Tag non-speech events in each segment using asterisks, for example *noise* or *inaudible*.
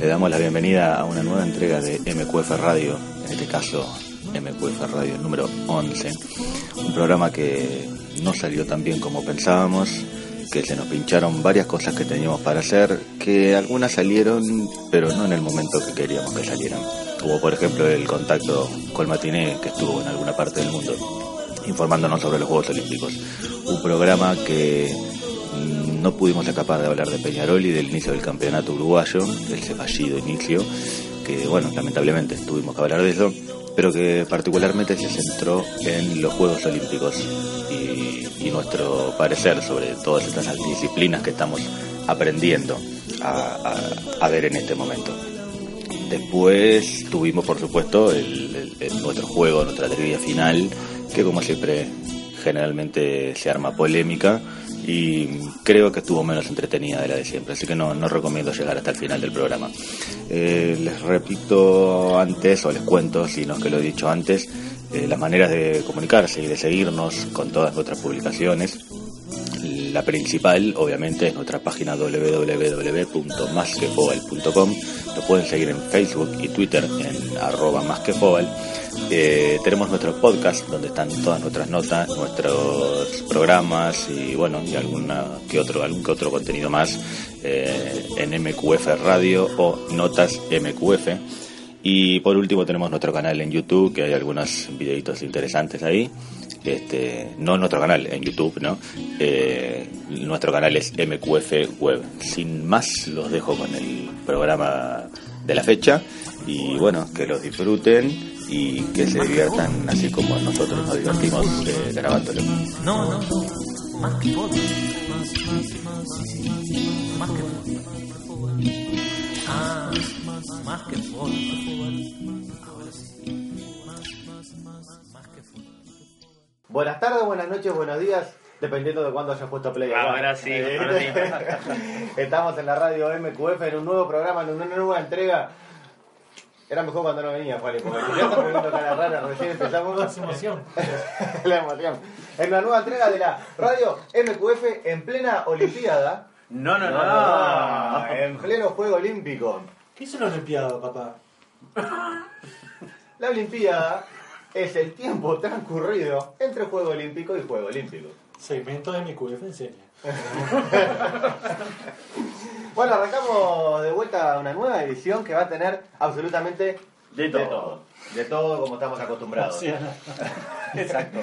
Le damos la bienvenida a una nueva entrega de MQF Radio, en este caso MQF Radio número 11, un programa que no salió tan bien como pensábamos, que se nos pincharon varias cosas que teníamos para hacer, que algunas salieron, pero no en el momento que queríamos que salieran. Hubo, por ejemplo, el contacto con Matiné, que estuvo en alguna parte del mundo, informándonos sobre los Juegos Olímpicos. Un programa que no pudimos escapar de hablar de Peñarol y del inicio del campeonato uruguayo, ese fallido inicio, que, bueno, lamentablemente tuvimos que hablar de eso, pero que particularmente se centró en los Juegos Olímpicos y, nuestro parecer sobre todas estas disciplinas que estamos aprendiendo a, ver en este momento. Después tuvimos, por supuesto, nuestro juego, nuestra trivia final, que como siempre generalmente se arma polémica y creo que estuvo menos entretenida de la de siempre, así que no, no recomiendo llegar hasta el final del programa. Eh, les repito antes, o les cuento, si no es que lo he dicho antes, eh, las maneras de comunicarse y de seguirnos con todas nuestras publicaciones. La principal, obviamente, es nuestra página www.masquefobal.com. Lo pueden seguir en Facebook y Twitter en arroba masquefobal. Eh, tenemos nuestro podcast donde están todas nuestras notas, nuestros programas y bueno, y alguna que otro, algún que otro contenido más eh, en MQF Radio o Notas MQF. Y por último tenemos nuestro canal en YouTube, que hay algunos videitos interesantes ahí. Este, no nuestro canal en YouTube, ¿no? Eh, nuestro canal es MQF Web. Sin más, los dejo con el programa de la fecha. Y bueno, que los disfruten y que se diviertan así como nosotros nos divertimos eh, grabándolo. No, no, no. Más que fútbol. Más, más, más, que fútbol. Ah, más, más que fútbol. Ahora sí. Más, más, más, más que fútbol. Buenas tardes, buenas noches, buenos días, dependiendo de cuándo hayas puesto play. Ah, ahora sí, Eh, ahora sí. Estamos en la radio MQF en un nuevo programa, en una nueva entrega. Era mejor cuando no venía, Juan, porque ya estamos viendo cara rara, recién empezamos. *laughs* emoción. *laughs* la emoción. En una nueva entrega de la radio MQF en plena Olimpiada. No, no, no. Ah, en pleno Juego Olímpico. ¿Qué es una Olimpiada, papá? La Olimpiada es el tiempo transcurrido entre Juego Olímpico y Juego Olímpico. Segmento de mi QF enseña. *laughs* Bueno, arrancamos de vuelta a una nueva edición que va a tener absolutamente De todo. De todo como estamos acostumbrados. Sí, *laughs* Exacto.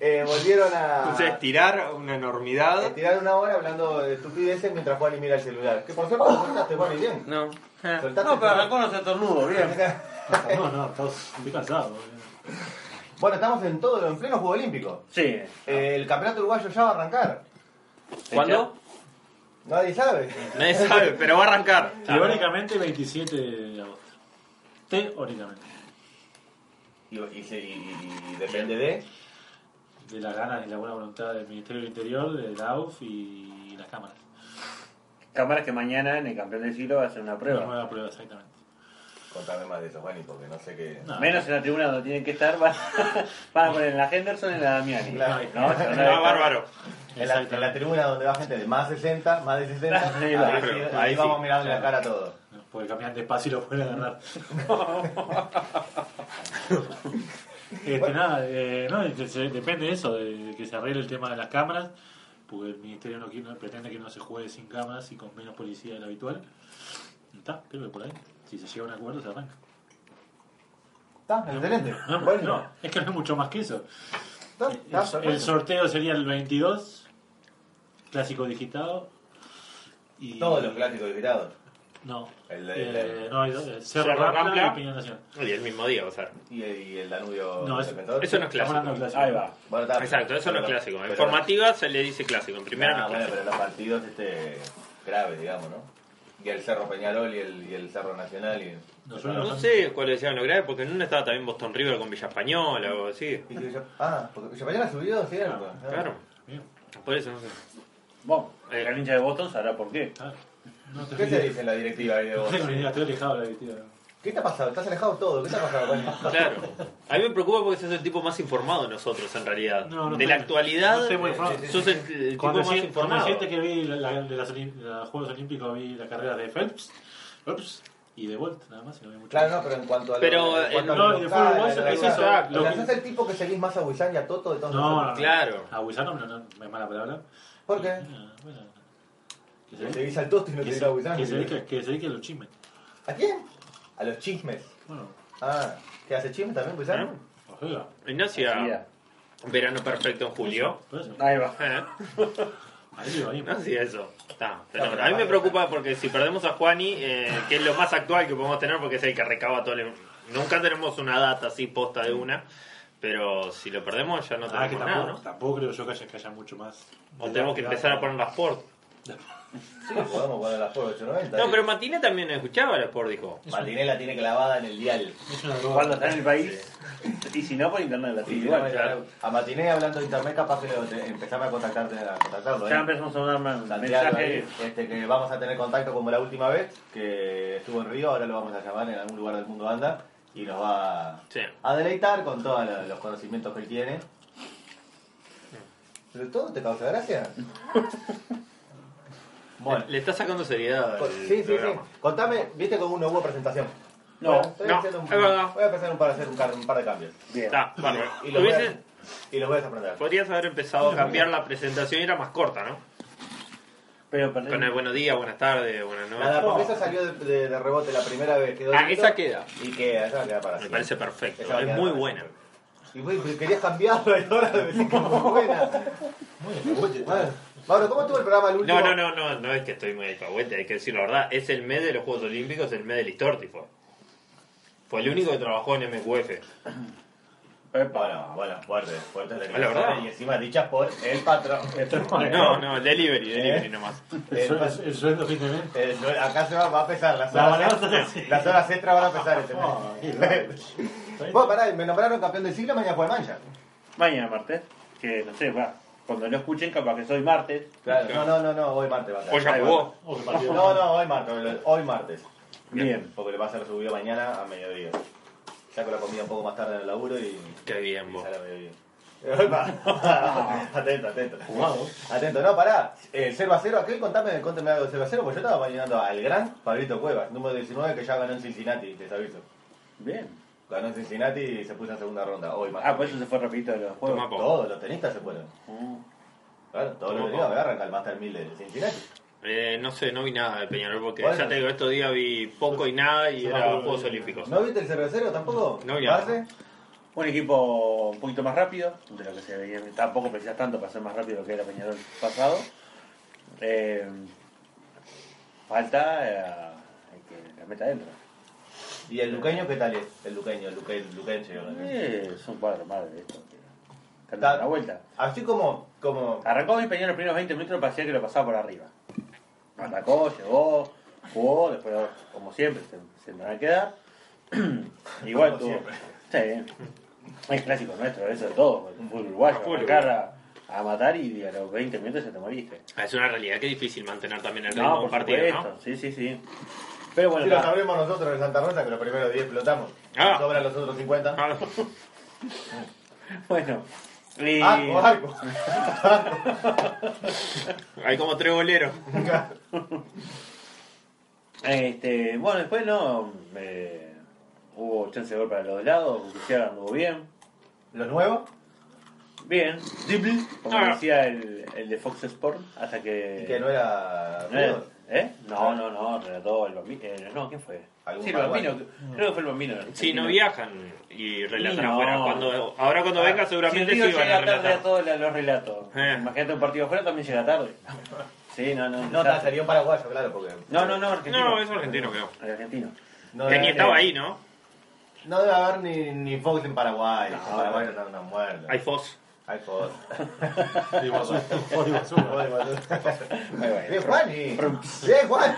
Eh, volvieron a Entonces, estirar una enormidad. tirar una hora hablando de estupideces mientras Juan mira el celular. Que por suerte lo soltaste, Juan, y bien. No. Soltaste No, pero arrancó los estornudos, bien. No, no, estamos muy cansados. Bueno, estamos en todo, en pleno Juego Olímpico. Sí. Eh, el campeonato uruguayo ya va a arrancar. ¿Cuándo? Nadie sabe. Nadie sabe, pero va a arrancar. Teóricamente 27 de agosto. Teóricamente. Y, y se- y- y depende de. De las ganas y la buena voluntad del Ministerio del Interior, de la AUF y las cámaras. Cámaras que mañana en el campeón del siglo va a hacer una Una prueba. nueva prueba, exactamente. Contame más de eso, Juan, porque no sé qué. No. Menos en la tribuna donde tienen que estar, van, *laughs* van a poner en la Henderson y en la Damiani. Claro. No, no, No, bárbaro. En la, en la tribuna donde va gente de más 60, más de 60, Sí, ahí, claro, sí, ahí ahí sí, vamos mirando la claro. cara a todos. Porque caminan despacio y lo pueden agarrar. *laughs* este, nada, eh, no, se- depende de eso, de que se arregle el tema de las cámaras, porque el ministerio no, quiere- no pretende que no se juegue sin cámaras y con menos policía de lo habitual. Está, creo que por ahí. Si se llega a un acuerdo, se arranca. Está, excelente. No, Bueno, no, es que no es mucho más que eso. está, El, está el sorteo sería el 22, clásico digitado. Y Todos los clásicos digitados. No. El de- Eh, no, hay dos, eh, Cerro, Cerro Rampla Rampla. y Peña Nacional. Y el mismo día, o sea. ¿Y, y el Danubio No, es-? Eso no es clásico. Ahí va. Bueno, está, Exacto, eso no es clásico. En formativa se le dice clásico, en primera Ah, no es bueno, clásico. pero los partidos este, graves, digamos, ¿no? Y el Cerro Peñarol y el, y el Cerro Nacional. Y, No, sé cuál decían lo grave, porque en una estaba también Boston River con Villa Española o algo así. y ah, porque Villapayán ha subido, ¿cierto? Ah. Claro, Bien. por eso no sé. Bueno, el hincha de Boston sabrá por qué. Ah, no te ¿Qué se dice en la directiva ahí de *laughs* No vos? tengo ni idea, estoy alejado de la directiva. ¿Qué te ha pasado? ¿Estás alejado de todo? ¿Qué te ha pasado? Bueno, *laughs* Claro. A mí me preocupa porque sos el tipo más informado de nosotros, en realidad. No, no de la estoy- actualidad, no estoy muy informado. sos el, el tipo Cuando más cuando informado. decías que vi de de los Juegos Olímpicos vi la carrera de Phelps, Phelps y de Bolt, nada más, y no mucho Claro, más. no, pero en cuanto a lo, Pero, en cuanto eh, a no, de local, fútbol, a la eso- lo que- sos el tipo que seguís más a Wissan y a Toto de todos No, nosotros. no, no. Claro. A Wisano no, no, no es mala palabra. ¿Por qué? Ah, bueno, que se Que al Toto y no que te digas a Wissan. que se dedique a los chismes. ¿A quién? A los chismes. Bueno, Ah, ¿qué hace chismes también, Wissan? ¿Eh? oiga, Ignacia, verano perfecto en julio. eso. Ahí va. Eh, *laughs* Ahí ahí. No hacía eso. Está. No, a mí me preocupa porque si perdemos a Juani, eh, que es lo más actual que podemos tener, porque es el que recaba todo el... Nunca tenemos una data así posta de una, pero si lo perdemos ya no Ah, que tenemos tampoco, nada, ¿no? tampoco creo yo que haya, que haya mucho más. O tenemos que empezar a poner las Sport. *laughs* Sí, podemos poner las por 890. No, pero Matiné también escuchaba la Sport, dijo. Matinela tiene clavada en el dial. Cuando está en el país. Y si no, por internet la Sí, sigue igual. A Matiné hablando de internet, capaz que lo, te- empezame a contactarte, a contactarlo. Ya ¿eh? empezamos a mandar Santiago, mensajes. ahí, este, que vamos a tener contacto como la última vez, que estuvo en Río, ahora lo vamos a llamar en algún lugar del mundo anda, y nos va Sí. a deleitar con todos la- los conocimientos que él tiene. ¿Pero todo te causa gracia? *laughs* Bueno, Le está sacando seriedad al sí, sí, sí. Contame, viste cómo no hubo presentación. No, Bueno, estoy no, haciendo un- es verdad. Voy a empezar un par, a hacer un, car- un par de cambios. Bien. Está, bárbaro. Y los voy Hubiese- a, y los voy a aprender. Podrías haber empezado a cambiar la presentación y era más corta, ¿no? Pero. Con el buenos días, buenas tardes, buenas noches. Nada, porque esa salió de, de- de rebote la primera vez. Quedó Ah, esa queda. Y queda, esa queda para Me siempre. parece perfecto. Esa va a Es quedar muy para buena. siempre. Y güey, querías cambiarlo *laughs* y ahora me decís que es muy buena. Bueno, Mauro, ¿cómo estuvo el programa el último? No, no, no, no, no es que estoy muy alcahuete, hay que decir la verdad. Es el mes de los Juegos Olímpicos, el mes del Listorti fue. Fue el único que trabajó en MQF. Bueno, bueno, fuerte, fuerte la verdad. y encima dichas por el patrón. *laughs* No, no, delivery, delivery ¿Eh? nomás. El, sueldo- el sueldo fin de mes. Acá se va, va a pesar, las La horas, las horas extras van a pesar este mes. loco. *laughs* Vos, pará, me nombraron campeón del siglo, mañana juega mancha. Mañana martes. Que no sé, va. Cuando lo escuchen, capaz que soy martes. Claro, no, no, no, no, hoy martes va a ser. Hoy ya jugó. No, no, hoy martes, hoy martes. Bien. Porque le va a ser subido mañana a mediodía. Saco la comida un poco más tarde en el laburo y, Qué bien, vos. *laughs* *laughs* atento, atento. Jugado. Atento, no, pará. Eh, 0 a 0, aquel contame, contame algo de 0 a 0, porque yo estaba imaginando al gran Pablito Cuevas, número 19, que ya ganó en Cincinnati, te aviso. Bien. Ganó en Cincinnati y se puso en segunda ronda. Hoy más. Ah, pues eso se fue rapidito de los juegos. Toma, po. Todos los tenistas se fueron. Mm. Claro, todos los tenistas agarran al Master 1000 de Cincinnati. Eh, no sé, no vi nada de Peñarol porque Bueno. ya te digo, estos días vi poco y nada y era por- Juegos Olímpicos. ¿No viste el 0 a 0 tampoco? No vi nada. Un equipo un poquito más rápido de lo que se veía. Tampoco precisas tanto para ser más rápido que era Peñarol pasado. Eh, falta eh, hay que la meta dentro. ¿Y el luqueño qué tal es? El luqueño, el luque, el luquenche. ¿no? Eh, son más de esto. cantan la vuelta. Así como, como Arrancó bien Peñarol los primeros 20 minutos, parecía que lo pasaba por arriba. Atacó, llegó, jugó, después, como siempre, se, se me va a quedar. *clears throat* Igual tuvo. siempre. Sí, es clásico nuestro, eso de todo. El fútbol uruguayo, Fútbol arrancar a, matar y a los 20 minutos ya te moriste. Ah, Es una realidad que es difícil mantener también el ritmo No, de un por partido, supuesto, ¿no? sí, sí, sí. Pero bueno, si lo está. sabremos nosotros en Santa Rosa, que los primeros 10 explotamos. Ah. Sobran los otros 50. Ah, bueno. Y... Arco, arco. *laughs* hay como tres boleros. Este, bueno, después no. eh, hubo chance de gol para los dos lados. Gutiérrez anduvo bien. ¿Los nuevos? Bien. Como Ah. decía el, el de Fox Sport, hasta que. Que no era. ¿No era-. ¿Eh? No, no, no, relató el bambino. eh, no, ¿quién fue? Sí, el bambino. Creo que fue el bambino. Si no viajan y relatan No. afuera. Cuando, ahora cuando Ah, venga seguramente si sí van a llega tarde a todos los relatos. Eh. Imagínate un partido afuera también llega tarde. Sí, no, no. No, ta, sería un paraguayo, claro, porque. no, no, no, argentino. No, es argentino, creo. El argentino. No que ni estaba ahí, ¿no? No debe haber ni, ni Fox en Paraguay. Están una muerta. Hay Foz. Hay Fox. Y vos, vos y basura. Bien, Juani. Bien, Juani.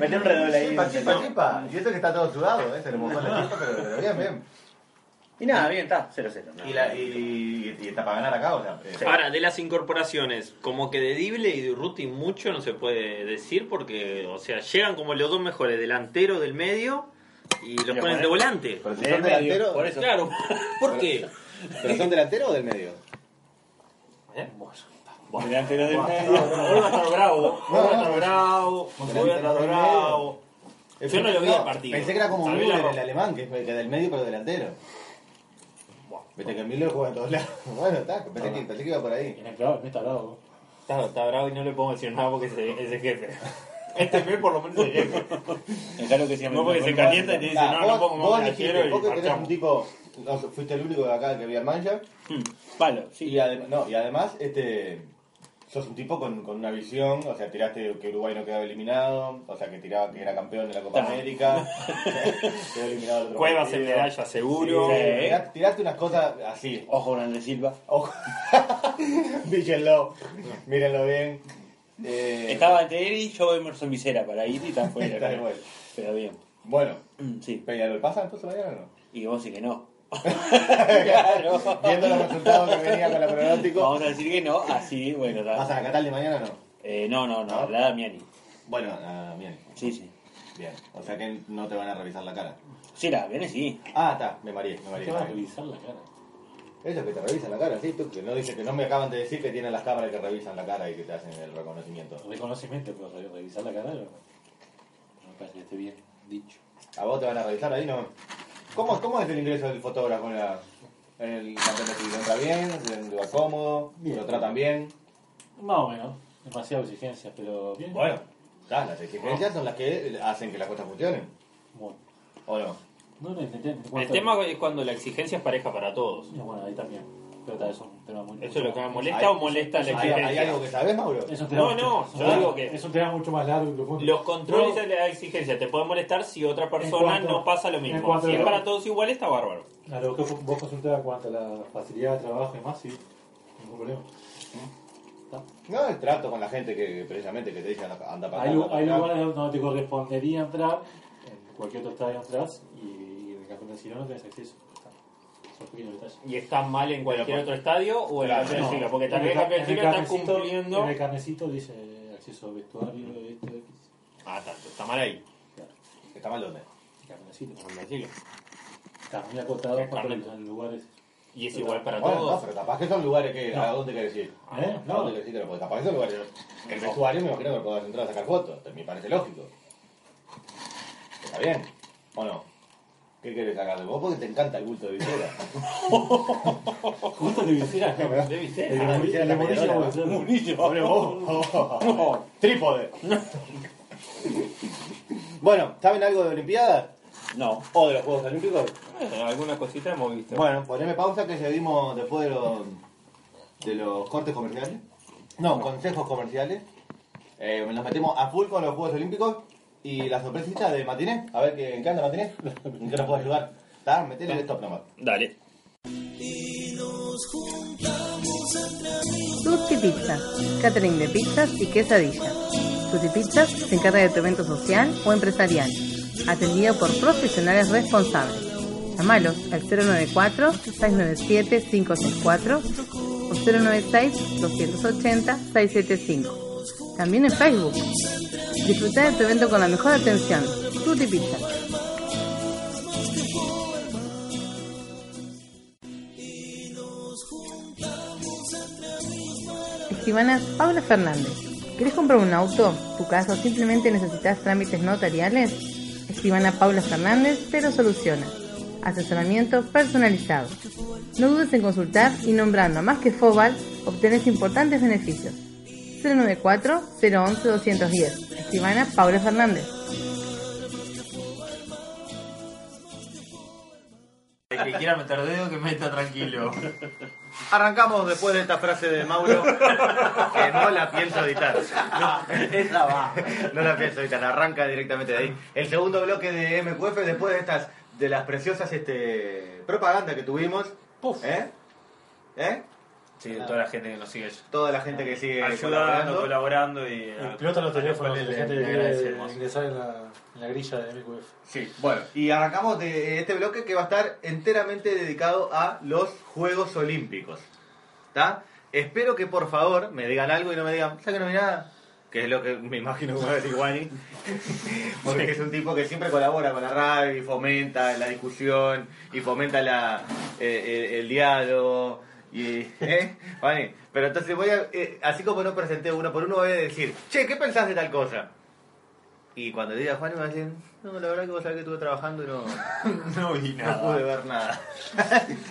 Mete un redoble ahí. Chipa, chipa, chipa. Y esto que está todo sudado, ¿eh? Se le mojó la chipa, pero, pero bien, bien. Y nada, bien, está, 0-0. no. Y, la, y, y está para ganar acá, o sea. eh, Ahora, de las incorporaciones, como que de Dible y de Urruti mucho no se puede decir porque, o sea, llegan como los dos mejores, delantero del medio y los Y ponen de volante. Pero si Del son medio, delanteros. por eso. Claro, ¿por qué? ¿Pero son delanteros o del medio? Delantero del Hoy medio. va a estar bravo, hoy va a estar bravo, hoy va a estar Delantero bravo. Yo no lo vi el partido. Pensé que era como vez Müller, el alemán, que es que del medio pero delantero. Viste que Müller juega en todos lados. *laughs* Bueno, está, pensé que, pensé que iba por ahí. En el clavo, no está bravo. Está, está bravo y no le podemos decir nada porque es el- es el jefe. *laughs* Este mes por lo menos es el jefe. Dejalo que se llame. No porque se calienta y te dice, no, vos, no pongo vos más dijiste, delantero y vos que tenés un tipo, no, fuiste el único de acá que vi al Mancha, Hmm, Palo, sí. y, adem- no, y además, este, sos un tipo con, con una visión, o sea, tiraste que Uruguay no quedaba eliminado, o sea, que tiraba que era campeón de la Copa. América, *laughs* quedó eliminado el otro Cuevas en medalla seguro. Sí, tiraste, tiraste unas cosas así. Ojo con Andrés Silva. Ojo. *laughs* Díchenlo, mírenlo bien. Eh, Estaba entre él y yo Emerson Visera para ir y está fuera. *laughs* Pero bien. Bueno, Mm, Sí. ¿Peñarol pasa entonces mañana o no? Y vos sí que no. Claro. *laughs* Viendo los resultados que venía con la pronóstico. Vamos a decir que no, así, bueno. ¿Vas a la Catal de mañana o no? Eh, no, no, no, ¿No? la Damiani. Bueno, ah, bien, Sí, sí. bien. O sea que no te van a revisar la cara. Sí, la Damiani sí. Ah, está, me mareé, me mareé. Te va a revisar la cara. Eso que te revisan la cara, sí, tú, que no dice que no me acaban de decir que tienen las cámaras que revisan la cara y que te hacen el reconocimiento. Reconocimiento, pero re- revisar la cara no, no me parece que esté bien dicho. ¿A vos te van a revisar ahí, no? ¿Cómo, cómo es el ingreso del fotógrafo en, la, en el campeón de? ¿Entra bien? ¿Le va cómodo? ¿Lo tratan bien? Más o menos, demasiadas exigencias, pero bien. Bueno, está, las exigencias son las que hacen que las cosas funcionen. Bueno, ¿O no? no, no, El tema es cuando la exigencia es pareja para todos. No, bueno, ahí también. Pero tal, eso es un tema muy ¿Eso es lo que me molesta Hay- o molesta la ¿Hay, hay algo que sabes, Mauro? Es un tema No, mucho- no, yo tema- digo que- Es un tema mucho más largo y profundo. Los controles de la exigencia te pueden molestar si otra persona cuanto- no pasa lo mismo. Si es para todos igual, está bárbaro. Lo que vos consultabas en cuanto a la facilidad de trabajo y demás, sí, ningún problema. No, el trato con la gente que precisamente que te dicen anda para acá. Hay, anda hay para acá. lugares donde te correspondería entrar, en cualquier otro estadio entras y en el campeón del siglo no tenés acceso. Está. Son pequeños detalles. ¿Y está mal en cualquier otro estadio o en el No, siglo? Porque también en el está carnecito- cumpliendo. En el carnecito dice acceso a vestuario. Ah, tanto, está mal ahí. ¿Está mal dónde? el carnecito. Siglo. Está muy acotado para los lugares. Y es igual para Bueno, no, todos. pero capaz que son lugares que. ¿A dónde querés ir? ¿Eh? ¿A No. dónde querés ir? Pero, pues, capaz que son lugares. El vestuario me imagino que podrás entrar a sacar fotos. Me parece lógico. ¿Está bien? ¿O no? ¿Qué querés sacar de vos? Porque te encanta el bulto de visera. *laughs* Justo de visera. De visera. El de Ah, visera de *laughs* no ¿no? vos. Trípode. *laughs* bueno, ¿saben algo de Olimpiadas? No. ¿O de los Juegos Olímpicos? Eh, algunas cositas hemos visto. Bueno, poneme pausa que seguimos después de los, de los cortes comerciales. No, consejos comerciales. Eh, nos metemos a full con los Juegos Olímpicos y la sorpresita de Matiné. A ver ¿qué, en qué anda Matiné. *laughs* ¿En qué nos puede ayudar? ¿Está? Metele el stop nomás. Dale. Tutti Pizza, catering de pizzas y quesadillas. Tutti Pizzas se encarga de tu evento social o empresarial, atendido por profesionales responsables. Llámalos al 094-697-564 o 096-280-675. También en Facebook. Disfruta de tu evento con la mejor atención. Tutti Pizza. Escribana Paula Fernández. ¿Querés comprar un auto, tu casa o simplemente necesitas trámites notariales? Escribana Paula Fernández te lo soluciona. Asesoramiento personalizado. No dudes en consultar y nombrando a más que Fobal obtenés importantes beneficios. 094-011-210. Escribana Paula Fernández. que quiera meter dedo, que meta tranquilo. Arrancamos después de esta frase de Mauro, que no la pienso editar. *laughs* Esa va. No la pienso editar, arranca directamente de ahí. El segundo bloque de MQF, después de estas, de las preciosas este, propaganda que tuvimos. Puf. ¿Eh? ¿Eh? Sí, toda la gente que nos sigue Toda la gente que sigue ayudando, colaborando. colaborando y... Explota los teléfonos de le- gente que quiere agradecemos. ingresar en la, en la grilla de MQF. Sí, bueno, y arrancamos de este bloque que va a estar enteramente dedicado a los Juegos Olímpicos. ¿Está? Espero que por favor me digan algo y no me digan, ¿sabes que no vi nada? Que es lo que me imagino que va a decir Wani. *laughs* Porque es un tipo que siempre colabora con la radio y fomenta la discusión y fomenta la, eh, el, el diálogo. Y, ¿eh? Wani, Pero entonces voy a, eh, así como no presenté uno por uno, voy a decir, che, ¿qué pensás de tal cosa? Y cuando diga Juan me va a decir, no, la verdad que vos sabés que estuve trabajando y no, *laughs* No vi no pude ver nada.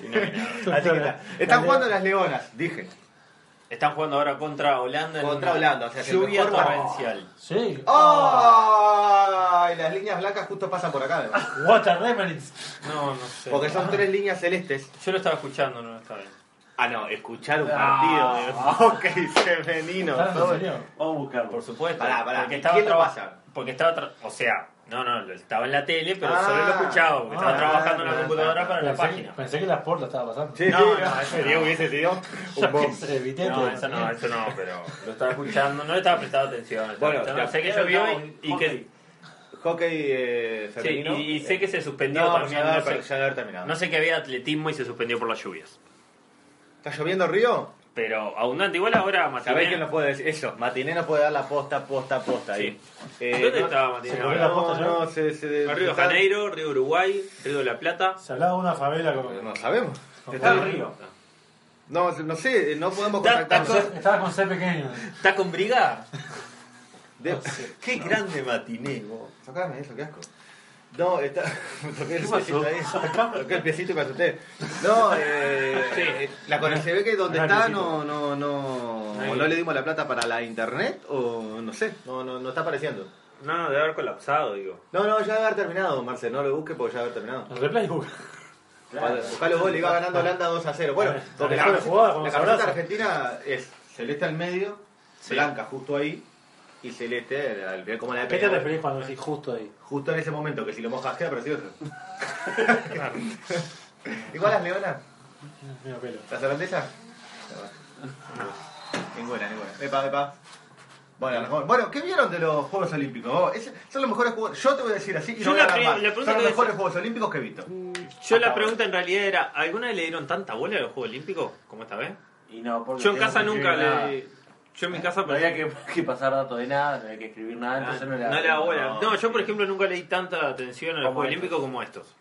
Y no vi nada. *laughs* Así que está. Están jugando las leonas, dije. Están jugando ahora contra Holanda. en Contra Holanda, o sea, lluvia mejor- torrencial. Sí. ¡Ay! Las líneas blancas justo pasan por acá, además. What a reference. No, no sé. Porque son tres líneas celestes. Yo lo estaba escuchando, no lo estaba viendo. Ah, no, escuchar un partido de *laughs* hockey femenino. Vamos a buscarlo. Por supuesto. Pará, pará. Porque estaba ¿Quién lo traba- pasa? Porque estaba. tra- O sea, no, no, estaba en la tele, pero Ah. solo lo escuchaba. Porque estaba Ah, trabajando en la ah, computadora ah, para la Pensé, página. pensé que la Sport la estaba pasando. Sí, No, sí, no, eso no. Diego hubiese sido un *laughs* bomb. No, eso no, eso no, pero lo estaba *laughs* escuchando, no le estaba prestando atención. estaba Bueno, sé que llovió y, que. hockey. Eh, Sí, femenino. y, y sé que se suspendió No, también. ya, No, sé, ya terminado. no sé que había atletismo y se suspendió por las lluvias. ¿Está lloviendo Río? Pero abundante, igual ahora ¿Sabéis Matiné. quién nos puede decir? Eso, Matiné nos puede dar la posta, posta, posta ahí. Eh, ¿Dónde no- estaba Matiné? se ahora? la posta ya? No, no, se, se, Río de Janeiro, Río Uruguay, Río de la Plata. Se hablaba de una favela como. No sabemos. Con Está- el río. No, no sé, no podemos contactarnos. Estaba con C pequeño. ¿Está con Briga? De- Qué grande Matiné, vos. Sacame eso, qué asco. No, está. *laughs* Toqué el piecito ahí. Toqué el piecito y me asusté. No, eh. Sí. eh, La con se ve que donde Ah, está no, no, no. Ahí. No le dimos la plata para la internet o no sé, no, no, no está apareciendo. No, no, debe haber colapsado, digo. No, no, ya debe haber terminado, Marcel, no lo busque porque ya debe haber terminado. El replay busca. Buscá los goles, iba ganando Holanda 2 a 0. Bueno, Vale, porque la, como la se camiseta argentina es celeste al medio, Sí. blanca justo ahí y celeste al ver cómo la ¿A qué te referís cuando decís justo ahí? Justo en ese momento, que si lo mojas queda precioso. *laughs* Igual las leonas, Medio pelo. las holandesas. Ninguna, ninguna. Epa, epa. Bueno, mejor- bueno, ¿qué vieron de los Juegos Olímpicos? Ese- son los mejores Juegos. Yo te voy a decir así y Yo no voy la a dar pre- más. la pregunta Son los mejores Juegos Olímpicos que he visto. Yo la pregunta en realidad era, ¿alguna vez le dieron tanta bola a los Juegos Olímpicos como esta vez? Y no, porque Yo en tengo casa que nunca le... Yo en mi casa No había que, que pasar datos de nada, no había que escribir nada, entonces no le no le da bola. no. No, yo por ejemplo nunca le di tanta atención a los Juegos. Olímpicos como estos.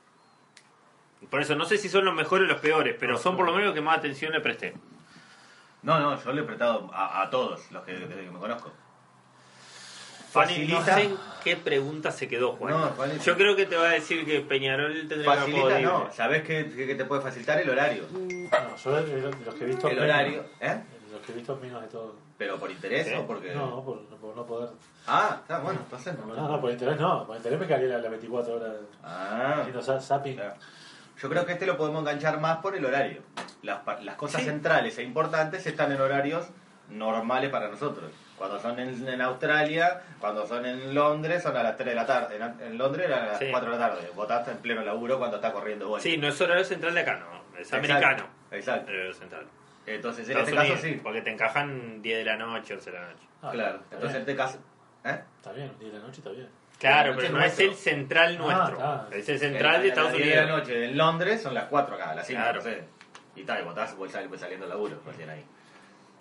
Por eso no sé si son los mejores o los peores, pero son por lo menos los que más atención le presté. No, no, yo le he prestado a, a todos los que, desde que me conozco. Fanny, no Facilita. sé en qué pregunta se quedó, Juan. No, Fanny. Yo creo que te va a decir que Peñarol tendría que Facilita, jugado no. ¿Sabés qué, qué- te puede facilitar? El horario. No, yo los que he visto. El horario, ¿eh? Visto menos de todo. ¿Pero por interés ¿Sí? o porque.? No, por, por no poder. Ah, está bueno, entonces No, no. no, por interés no. Por interés me quedaría la, la 24 horas Ah, haciendo za- zapping. claro. Yo creo que este lo podemos enganchar más por el horario. Las, pa- las cosas Sí. centrales e importantes están en horarios normales para nosotros. Cuando son en, en Australia, cuando son en Londres, son a las 3 de la tarde. En, en Londres eran a las Sí. 4 de la tarde. Votaste en pleno laburo cuando está corriendo bola. Sí, no es horario central de acá, no. Es Exacto, americano. Exacto. El horario central. Entonces, en Estados este caso Unidos, sí. Porque te encajan 10 de la noche, 11 de la noche. Ah, Claro. Entonces, en este caso. ¿Eh? Está bien, 10 de la noche está bien. Claro, pero no es nuestro. el central Ah, nuestro. está. Es el central de Estados las 10 de la Unidos. noche en Londres son las 4 acá, las 5, Claro. no sé. Y tal, y votás, sal- pues saliendo el laburo, recién ahí.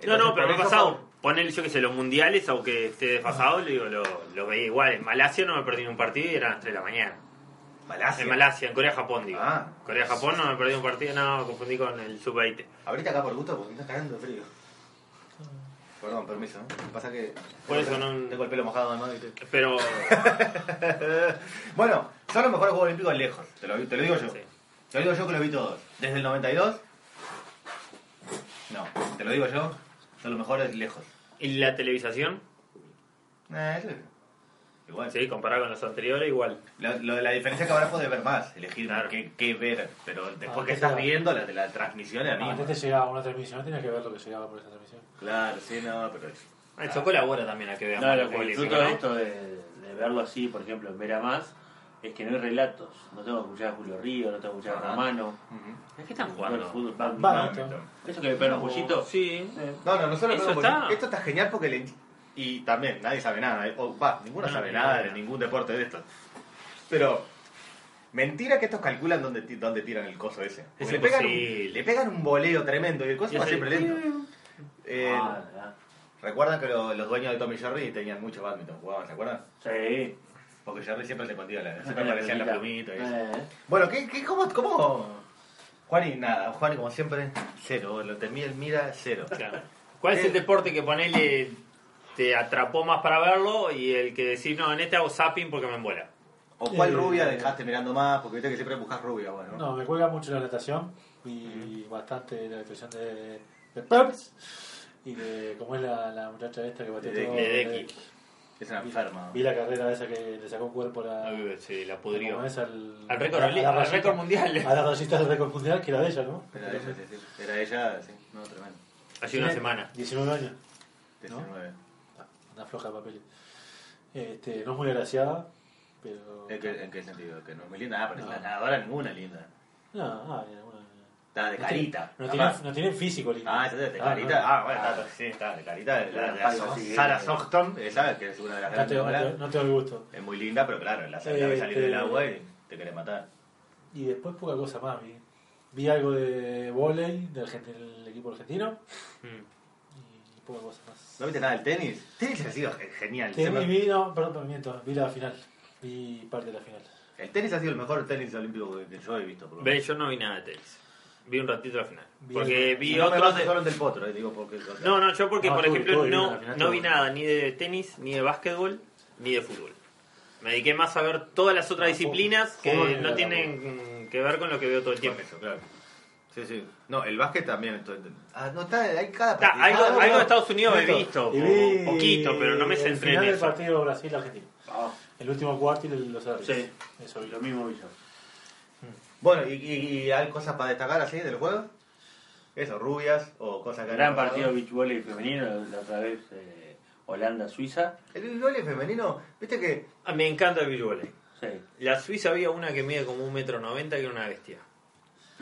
No, no, Entonces, pero me ha pasado. Poner, yo que sé, los mundiales, aunque esté desfasado, le digo, lo, lo veía igual. En Malasia no me perdí un partido y eran las 3 de la mañana. Malasia. En Malasia, en Corea-Japón, digo. Ah. Corea-Japón no me perdí un partido, no, confundí con el sub-20. Ahorita acá por gusto porque me está cagando de frío. Perdón, permiso. ¿eh? Pasa que. Por eso no- Tengo el pelo mojado además. ¿viste? Pero, *laughs* bueno, son los mejores Juegos Olímpicos lejos. Te lo, te lo digo yo. Sí. Te lo digo yo que lo vi todos. Desde el 92. No, te lo digo yo. Son los mejores lejos. ¿y la televisación? Eh, sí. Igual. Sí, comparado con los anteriores, igual. Lo, lo de la diferencia que ahora puedes ver más, elegir Claro. qué, qué ver, pero después Ah, que estás viendo la de la transmisión es la Antes misma. te llegaba una transmisión, tenías que ver lo que llegaba por esa transmisión. Claro, sí, no, pero es... Eso colabora también a que vean No, lo de esto de, de verlo así, por ejemplo, en Vera Más, es que no hay relatos. No tengo que escuchar a Julio Río, no tengo que escuchar a Ajá. Romano. ¿Es que están El jugando? fútbol, va- Badminton. Eso que me pegan un pollito. Sí. No, no, no está. esto está genial porque le... Y también, nadie sabe nada, eh, o, va, ninguno No, sabe nada de ningún deporte de estos. Pero, mentira que estos calculan dónde, dónde tiran el coso ese. Es le, pegan un, le pegan un voleo tremendo y el coso Y va siempre lento. Eh, Ah. ¿Recuerdan que lo- los dueños de Tommy Jerry tenían mucho badminton? ¿Jugaban, se acuerdan? Sí. Porque Jerry siempre se escondía, la- siempre aparecían las plumita. plumitas y eso. Eh. Bueno, ¿qué, qué, cómo, cómo? Juan y nada, Juan y como siempre, cero. Lo temí el mira, cero. Claro. ¿Cuál es el deporte que ponele te atrapó más para verlo y el que decís, no, en este hago zapping porque me embola? ¿O cuál Eh, rubia dejaste mirando más? Porque viste que siempre buscas rubia, bueno. No, me cuelga mucho la natación y bastante la actuación de, de Peps y de cómo es la, la muchacha esta que batió De todo. Ledecky. Es una enferma. Vi la carrera esa que le sacó cuerpo a la. Sí, la pudrió. Al, Al récord, a oli- la al rayita- récord mundial. A la rayita del récord mundial que era de ella, ¿no? Era ella, sí, sí. Era ella, sí. No, tremendo. Hace una semana. 19 años. 19. Una floja de papel. Este, no es muy agraciada, pero. ¿En qué, ¿En qué sentido? Que no es muy linda. Ah, pero No. la nadadora ninguna linda. No, ah, mira, una- Está de no carita. tiene- No, tienen, no tienen físico lindo. Ah, esa es de Ah, carita. no. Ah, bueno, está, sí, está de carita. La, La la- falda así, Sarah eh. Sochton, esa que es una de las No grandes no, olas. te, no te doy gusto. Es muy linda, pero claro, la, la ves salir Este- del agua y te quiere matar. Y después poca cosa más. Vi, vi algo de volei del, del equipo argentino Mm. Y poca cosa más. ¿No viste nada del tenis? Tenis ha sido ge- genial. Me- vi, no, perdón, perdón, miento, vi la final. Vi parte de la final. El tenis ha sido el mejor tenis olímpico que- yo he visto. Por lo Ve, menos. yo no vi nada de tenis. Vi un ratito la final. Vi Porque vi no otros de... del potro, eh, digo porque... No, no, yo porque, No, por ejemplo, no, final, no vi nada ni de tenis, ni de básquetbol, ni de fútbol. Me dediqué más a ver todas las otras No, disciplinas que no tienen que ver con lo que veo todo el Tiempo. tiempo. Eso, claro. Sí, sí. No, el básquet también. entonces- Ah, no, está, hay cada partido. algo, Ah, no, algo no. de Estados Unidos he visto, Y vi poquito, pero no me el centré en final del eso. partido Brasil-Argentina. Ah, El último cuarto y el- los árbitros. Sí. Eso vi. lo mismo vi yo. Bueno, ¿y, y, y hay cosas para destacar así del juego? Eso, rubias o cosas que... Gran partido de beach volley femenino, la otra vez eh, Holanda-Suiza. El beach femenino, viste que... Ah, me encanta el beach volley. Sí, La Suiza había una que mide como un metro noventa que era una bestia.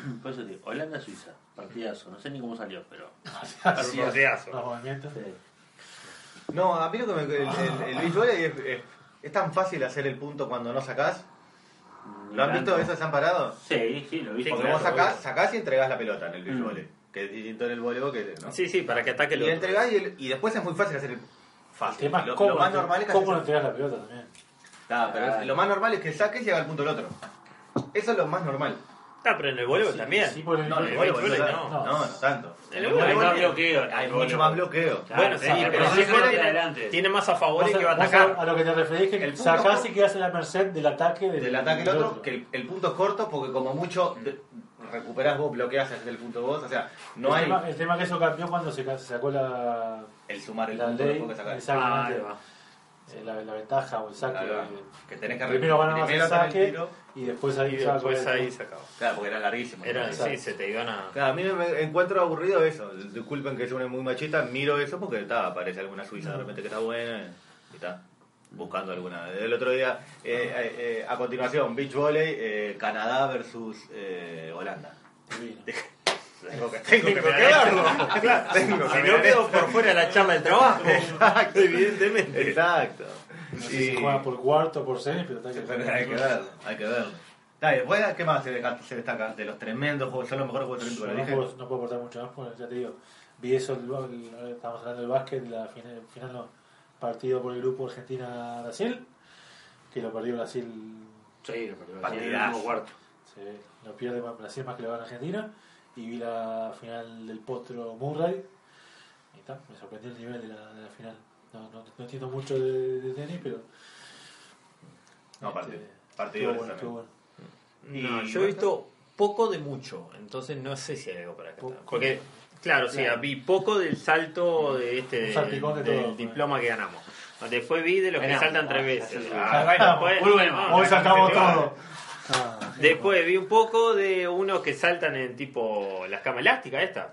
*clears throat* por eso digo, Holanda-Suiza, partidazo. No sé ni cómo salió, pero. *laughs* Un partidazo. Los movimientos. sí. No, a mí lo que me... El, el, el beach volley es, es, es tan fácil hacer el punto cuando no sacás. ¿Lo han visto? ¿Eso se han parado? Sí, sí, lo vi. Sí, Porque claro, vos sacás, sacás y entregás la pelota en el beach Mm. volley. Que es distinto en el voleibol que... ¿no? Sí, sí, para que ataque el Y otro. entregás y, el- y después es muy fácil hacer el... El Fácil. tema es Lo, cómo, lo más normal es que cómo no entregas la pelota también. Ah, pero es- lo más normal es que saques y llega al punto del otro. Eso es lo más normal. Ah, pero en el voleibol Sí, también. sí, por el- No, en el el voleibol no, no, no. tanto. En el Hay más bloqueo. Mucho más bloqueo. Bueno, sí, sí, pero de adelante. Tiene más a favor y que va a atacar. a lo que te referís que sacás y quedas en la merced del ataque del, Del ataque del otro, que que el, el punto es corto porque como mucho de- recuperás vos, bloqueas desde el punto vos. O sea, no el hay Tema, el tema que eso cambió cuando se, sacó la, el sumar el punto ley, después que sacás. exactamente, Ah. Eh, la, la ventaja o el saque. Que tenés que primero ganabas primero el saque tiro. y después ahí Y después el- ahí sacaba. Claro, porque era larguísimo. Era, sí, se te iban a... Claro, a mí me encuentro aburrido eso. Disculpen que soy muy machista, miro eso porque está, aparece alguna suiza de repente que está buena y está buscando alguna. El otro día, eh, eh, eh, a continuación, beach volley, eh, Canadá versus eh, Holanda. *laughs* Tengo que, tengo que Tengo que verlo. Claro, tengo que Si no quedo por fuera de la charla del trabajo. Exacto. Evidentemente. Exacto. No sé si juega por cuarto o por semis, pero está que Pero hay que verlo, hay que verlo. Después, ¿qué más se destaca, de los tremendos juegos? Son los mejores juegos Yo olímpicos, no puedo, no puedo aportar mucho más, porque ya te digo, vi eso, el, el- estamos hablando del básquet, la final, final no, partido por el grupo Argentina-Brasil, que lo perdió Brasil, Sí, lo perdió. Partidazo. En el último cuarto. se, lo pierde Brasil más que lo gana Argentina, y vi la final del potro Murray, y está, me sorprendió el nivel de la, de la final. No, no, no entiendo mucho de, de tenis, pero... No, este, partido. Partido bueno, bueno. No, Y- yo he visto poco de mucho, entonces no sé si hay algo para acá. Porque, claro, sí, Claro. vi poco del salto de este del todo. diploma que ganamos. Después vi de los que saltan no, tres ya veces. Ah, muy bueno. no, Hoy no, sacamos no, todo. Después vi un poco de unos que saltan en tipo las camas elásticas esta.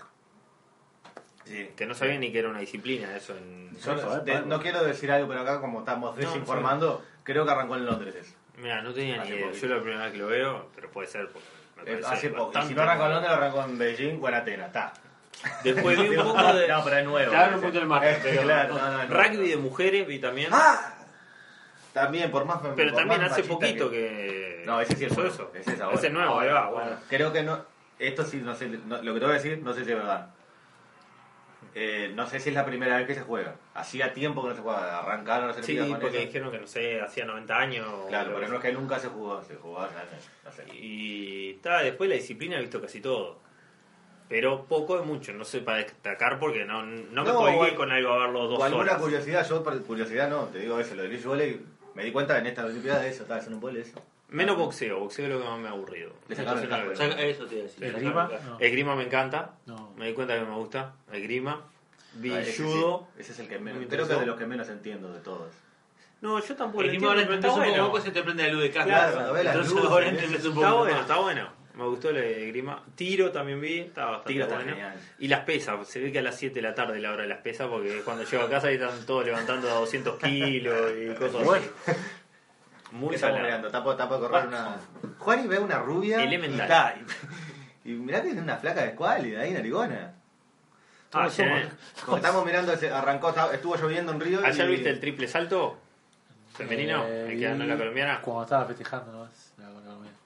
Sí. Que no sabía ni que era una disciplina eso en... Yo no- de- no quiero decir algo, pero acá como estamos desinformando, creo que arrancó en Londres eso. Mira, no tenía ni idea. poquito. Yo la primera vez que lo veo, pero puede ser porque me Eh, parece Hace poco. Si no arrancó en. Londres, arrancó en Beijing o en Atenas. Está. Después *laughs* vi un poco de No, pero es nuevo. Claro, un poquito el margen, Eh, *laughs* pero- claro, no, no, no. rugby de mujeres, vi también. ¡Ah! También, por más. pero por también más hace poquito que... No, ese sí es Eso, nuevo. eso. Ese es ahora. Ese es nuevo, ahí va, bueno. Creo que no. Esto sí, no sé. no- lo que te voy a decir, no sé si es verdad. Eh, no sé si es la primera vez que se juega. Hacía tiempo que no se jugaba. Arrancaron a hacer Sí, porque dijeron que no sé, hacía 90 años. Claro, pero no es que nunca se jugó. Se años. No sé. Y está, después la disciplina he visto casi todo. Pero poco de mucho, no sé para destacar porque no, no me No, colgué o- con algo a verlo dos O alguna horas. curiosidad, yo por curiosidad no, te digo eso, lo de beach volley, me di cuenta en esta Olimpiada de eso, estaba haciendo un vole eso. Menos boxeo, boxeo es lo que más me ha aburrido. Le sacaron el no casco. Saca- Eso te iba a decir. ¿El sacaron grima? el casco. No. Esgrima me encanta, No. me di cuenta que me gusta. Esgrima, vi Ah, ese sí, judo. ese es el que menos, Me creo que interesó. es de los que menos entiendo de todos. No, yo tampoco El lo grima ahora entiendo, pero entendés está un bueno. poco, se te prende la luz de casa. Claro, cuando ves las Entonces luces, ahora entendés un poco Está bueno, más. está bueno. Me gustó el esgrima. Tiro también vi, está bastante Tiro bueno. genial. Y las pesas, se ve que a las 7 de la tarde es la hora de las pesas porque cuando llego a casa ahí están todos levantando a 200 kilos y *laughs* cosas Bueno. así. Muy ¿Qué estamos salado. mirando? Está correr una... Juan y ve una rubia Elemental. y está. Y, y mirá que es una flaca de escuálida ahí, narigona. Ah, somos, ¿ayer, Como estamos mirando, ese- arrancó, estaba- estuvo lloviendo en Río ¿Ayer y... viste el triple salto? Femenino, Eh, el que ganó la colombiana. Cuando estaba festejando nomás. La, la colombiana.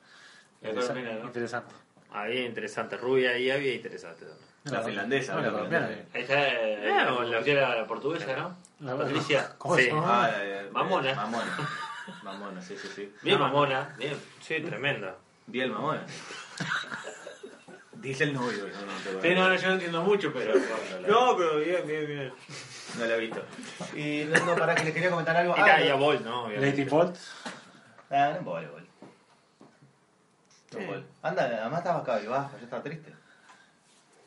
La Interesa- ¿no? Interesante. Había interesante rubia y había interesante también. La finlandesa, No, la la colombiana. Ahí está eh, Ah, la, la- la, la portuguesa, ¿no? La- Patricia. *laughs* ¿Cómo Sí. Ah, eh, eh, Mamona. Mamona. *laughs* Mamona, sí, sí, sí. Bien No, mamona, bien. Sí, tremenda. Bien mamona. Dice el novio, no, no, Sí, no, no, yo no entiendo mucho, pero... No, pero bien, bien, bien. No lo he visto. Y no, no, para que les quería comentar algo. Y Ah, no. Bolt, ¿no? Lady Bolt. Ah, no vale, bol. No Sí. Anda, además estaba cabizbaja, yo estaba triste.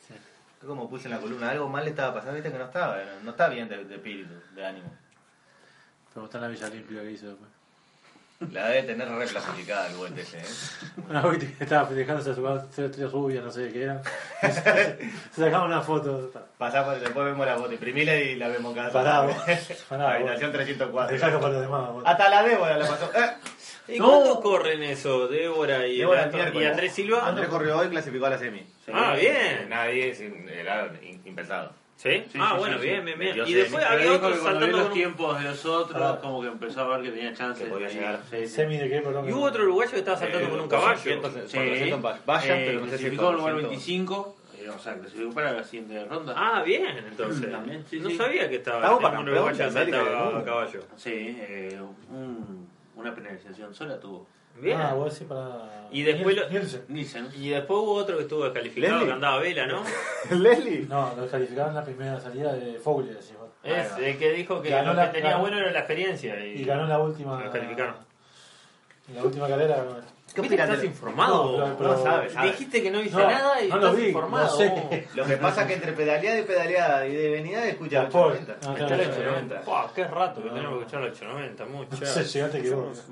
Sí. Yo como puse en la columna, algo mal le estaba pasando, viste que no estaba, no, no está bien de, de espíritu, de ánimo. Pero está en la Villa Olímpica que hizo después. La debe tener reclasificada el Bolt ese, ¿eh? *laughs* Una vez que estaba festejándose a su tres, tres rubias, no sé qué eran. *laughs* Se sacaban una foto. Pasá por, después vemos la foto, imprimila y la vemos cada Parado. Parado. Habitación Te 304. saco para los demás. vos. Hasta la Débora la pasó. ¡Eh! ¿Y cuándo corren eso? Débora y, Débora y. Andrés Silva. Andrés corrió hoy y clasificó a la semi. Ah, bien. Nadie, sin- era impensado. ¿Sí? Sí, ah, sí, bueno, sí, bien, sí. bien, bien. Y después había otros que saltando los con un... tiempos de los otros, Ah. como que empezó a ver que tenía chance Que podía de llegar. Sí, sí. Semi de qué, perdón. Y hubo otro uruguayo que estaba saltando Eh, con un caballo. 400, Sí. 400 vallas, Eh, pero no sé si clasificó en el lugar 400. 25, eh, o sea, clasificó para la siguiente ronda. Ah, bien, entonces. También, sí, no sí. sabía que estaba un para uruguayo que del saltaba a caballo. Sí, eh, un- una penalización sola tuvo. Bien. Ah, vos sí para. Y después lo- Nielsen. Nielsen. Y después hubo otro que estuvo descalificado Leslie. que andaba a vela, ¿no? *laughs* Leslie. No, lo calificaron en la primera salida de Foglia, decimos. Es el que dijo que Ganó lo la- que tenía ganó- bueno era la experiencia. Y, Y ganó la última. Lo calificaron. En la última carrera ganó. ¿Qué ¿Viste que opinas estás informado? No, pero- No sabe, sabe. Dijiste que no viste No, nada y no lo estás vi, informado. no sé. Lo que pasa es que entre pedaleada y pedaleada y de venida escucha La el por- 890. no, Está claro, el claro. 890. Fua, qué rato que tenemos que escuchar el 890, mucho. No sé, llegaste que vos.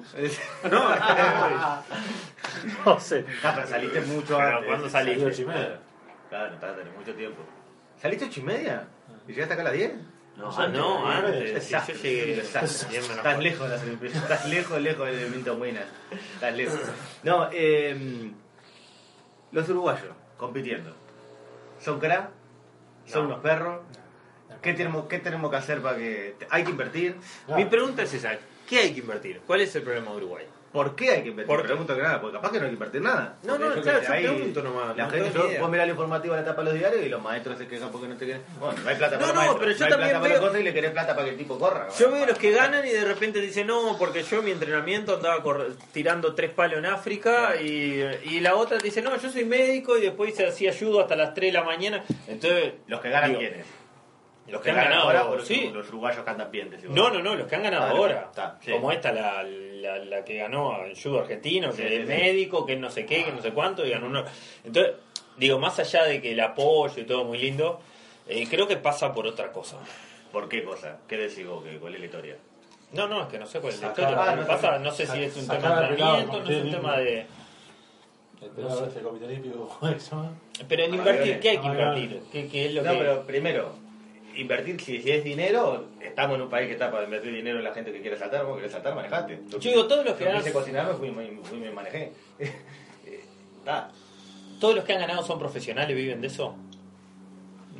No, No *laughs* sé. Ah, pero saliste mucho Pero antes. ¿cuándo salí? Salió ocho y media. Claro, tardaste mucho tiempo. ¿Saliste ocho y media? ¿Y llegaste acá a las 10? No, Ah, no, antes. antes. Sí, yo llegué *laughs* Estás cuarto. lejos de las Olimpiadas. Estás lejos, lejos de Milton Buenas. Estás lejos. *laughs* No, eh, los uruguayos compitiendo. ¿Son crack? ¿Son No. unos perros? ¿Qué tenemos, ¿Qué tenemos que hacer para que.? ¿Hay que invertir? Mi pregunta es esa: ¿qué hay que invertir? ¿Cuál es el problema de Uruguay? ¿Por qué hay que invertir? Porque- Pregunto que nada, porque capaz que no hay que invertir nada. No, no, claro, yo hay- pregunto nomás, La no gente, yo puedo mirar la informativa en la tapa de los diarios y los maestros se quejan porque no te quieren. Bueno, no hay plata para No, los no, pero yo no hay también plata para veo- las cosas y le querés plata para que el tipo corra. Yo veo los que ganan y de repente dicen, no, porque yo en mi entrenamiento andaba tirando tres palos en África y, y la otra dice, no, yo soy médico y después se hacía ayudo hasta las 3 de la mañana. Entonces, Los que ganan, digo, ¿quiénes? Los que han ganado, ahora o los, sí. los uruguayos cantan bien. decís vos? No, no, no, los que han ganado Ah, ahora. está, sí. Como esta, la, la, la que ganó en judo argentino, que Sí, es sí, sí. médico, que es no sé qué, que no sé cuánto, y ganó uno. Entonces, digo, más allá de que el apoyo y todo muy lindo, eh, creo que pasa por otra cosa. ¿Por qué cosa? ¿Qué decís vos? ¿Qué- ¿Cuál es la historia? No, no, es que no sé cuál es la historia. ah, que no, pasa, no sé si es un tema de entrenamiento, no es un tema de... El pelado este. *laughs* Pero en Ah, invertir, bien. ¿qué hay que Ah, invertir? ¿Qué, qué es lo No, que...? pero primero, invertir, si, si es dinero, estamos en un país que está para invertir dinero en la gente que quiere saltar, vos querés saltar, manejate. Yo digo, todos los que Yo quise cocinar, me fui, me, fui, me manejé. *laughs* Eh, Está. ¿Todos los que han ganado son profesionales viven de eso?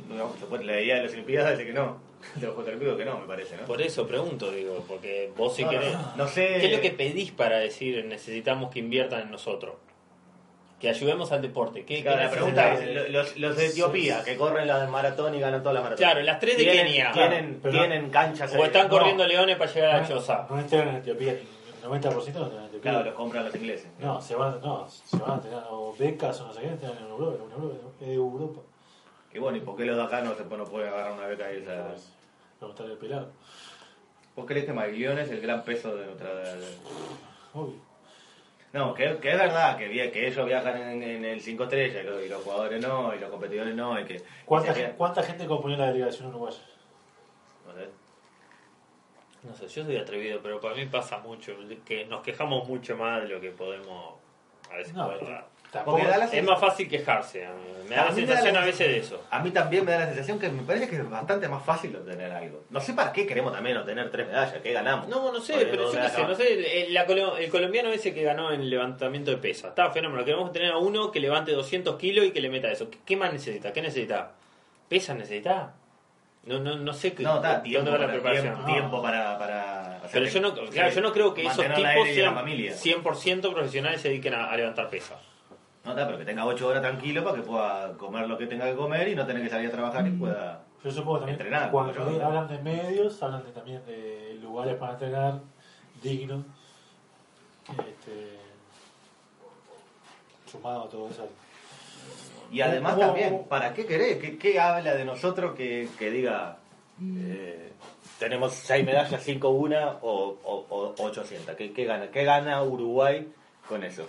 No, puede- la idea de las Olimpiadas dice que no. *laughs* De los Juegos Olímpicos que no, me parece, ¿no? Por eso pregunto, digo, porque vos si No, no, querés... no sé. ¿Qué es lo que pedís para decir necesitamos que inviertan en nosotros? Que ayudemos al deporte. ¿Qué, Claro, qué la pregunta es, los, los de Etiopía, que corren la maratón y ganan todas las maratones. Claro, las tres de ¿Tienen, Kenia. Tienen, Pero- tienen canchas. O están No. corriendo leones para llegar a la choza. No entregan en Etiopía, el 90% no entregan en Etiopía. Claro, los compran los ingleses. No, se van, no, se van a tener o becas o no sé qué, entregan en Europa, en Europa, en Europa. Y bueno, ¿y por qué los de acá no se no pueden agarrar una beca y esa? Preguntarle al pelado. ¿Vos crees que Maglione es el gran peso de nuestra... Obvio. No, que, que es verdad que, que ellos viajan en, en el 5 estrellas y los, y los jugadores no, y los competidores no, y que... ¿Cuánta, y se gen- ¿Cuánta gente componía la delegación uruguaya? no sé. No sé, yo soy atrevido, pero para mí pasa mucho, que nos quejamos mucho más de lo que podemos a veces No. Tampoco, Porque da la Es más fácil quejarse, mí. me da A la da sensación la- a veces de eso. A mí también me da la sensación que me parece que es bastante más fácil obtener algo. No sé para qué queremos también obtener tres medallas, ¿qué ganamos? No, no sé, Porque pero no yo qué sé, no sé, el, la el colombiano ese que ganó en el levantamiento de pesa, está fenómeno, queremos tener a uno que levante 200 kilos y que le meta eso. ¿Qué, qué más necesita? ¿Qué necesita? ¿Pesa necesita? No, no, no sé qué, No, está tiempo, va la para, preparación. tiempo, tiempo para, para Pero yo no, claro, yo no creo que esos tipos sean familia. 100% profesionales se dediquen a, a levantar pesa. No, está, pero que tenga 8 horas tranquilo para que pueda comer lo que tenga que comer y no tener que salir a trabajar y pueda... Yo supongo también, Entrenar, cuando hablan de medios, hablan de, también de lugares para entrenar dignos. Este, sumado a todo eso. Y además también, ¿para qué querés? ¿Qué, qué habla de nosotros que, que diga eh, tenemos 6 medallas, 5 una o, o, o 800? ¿Qué, qué gana? ¿Qué gana Uruguay con eso?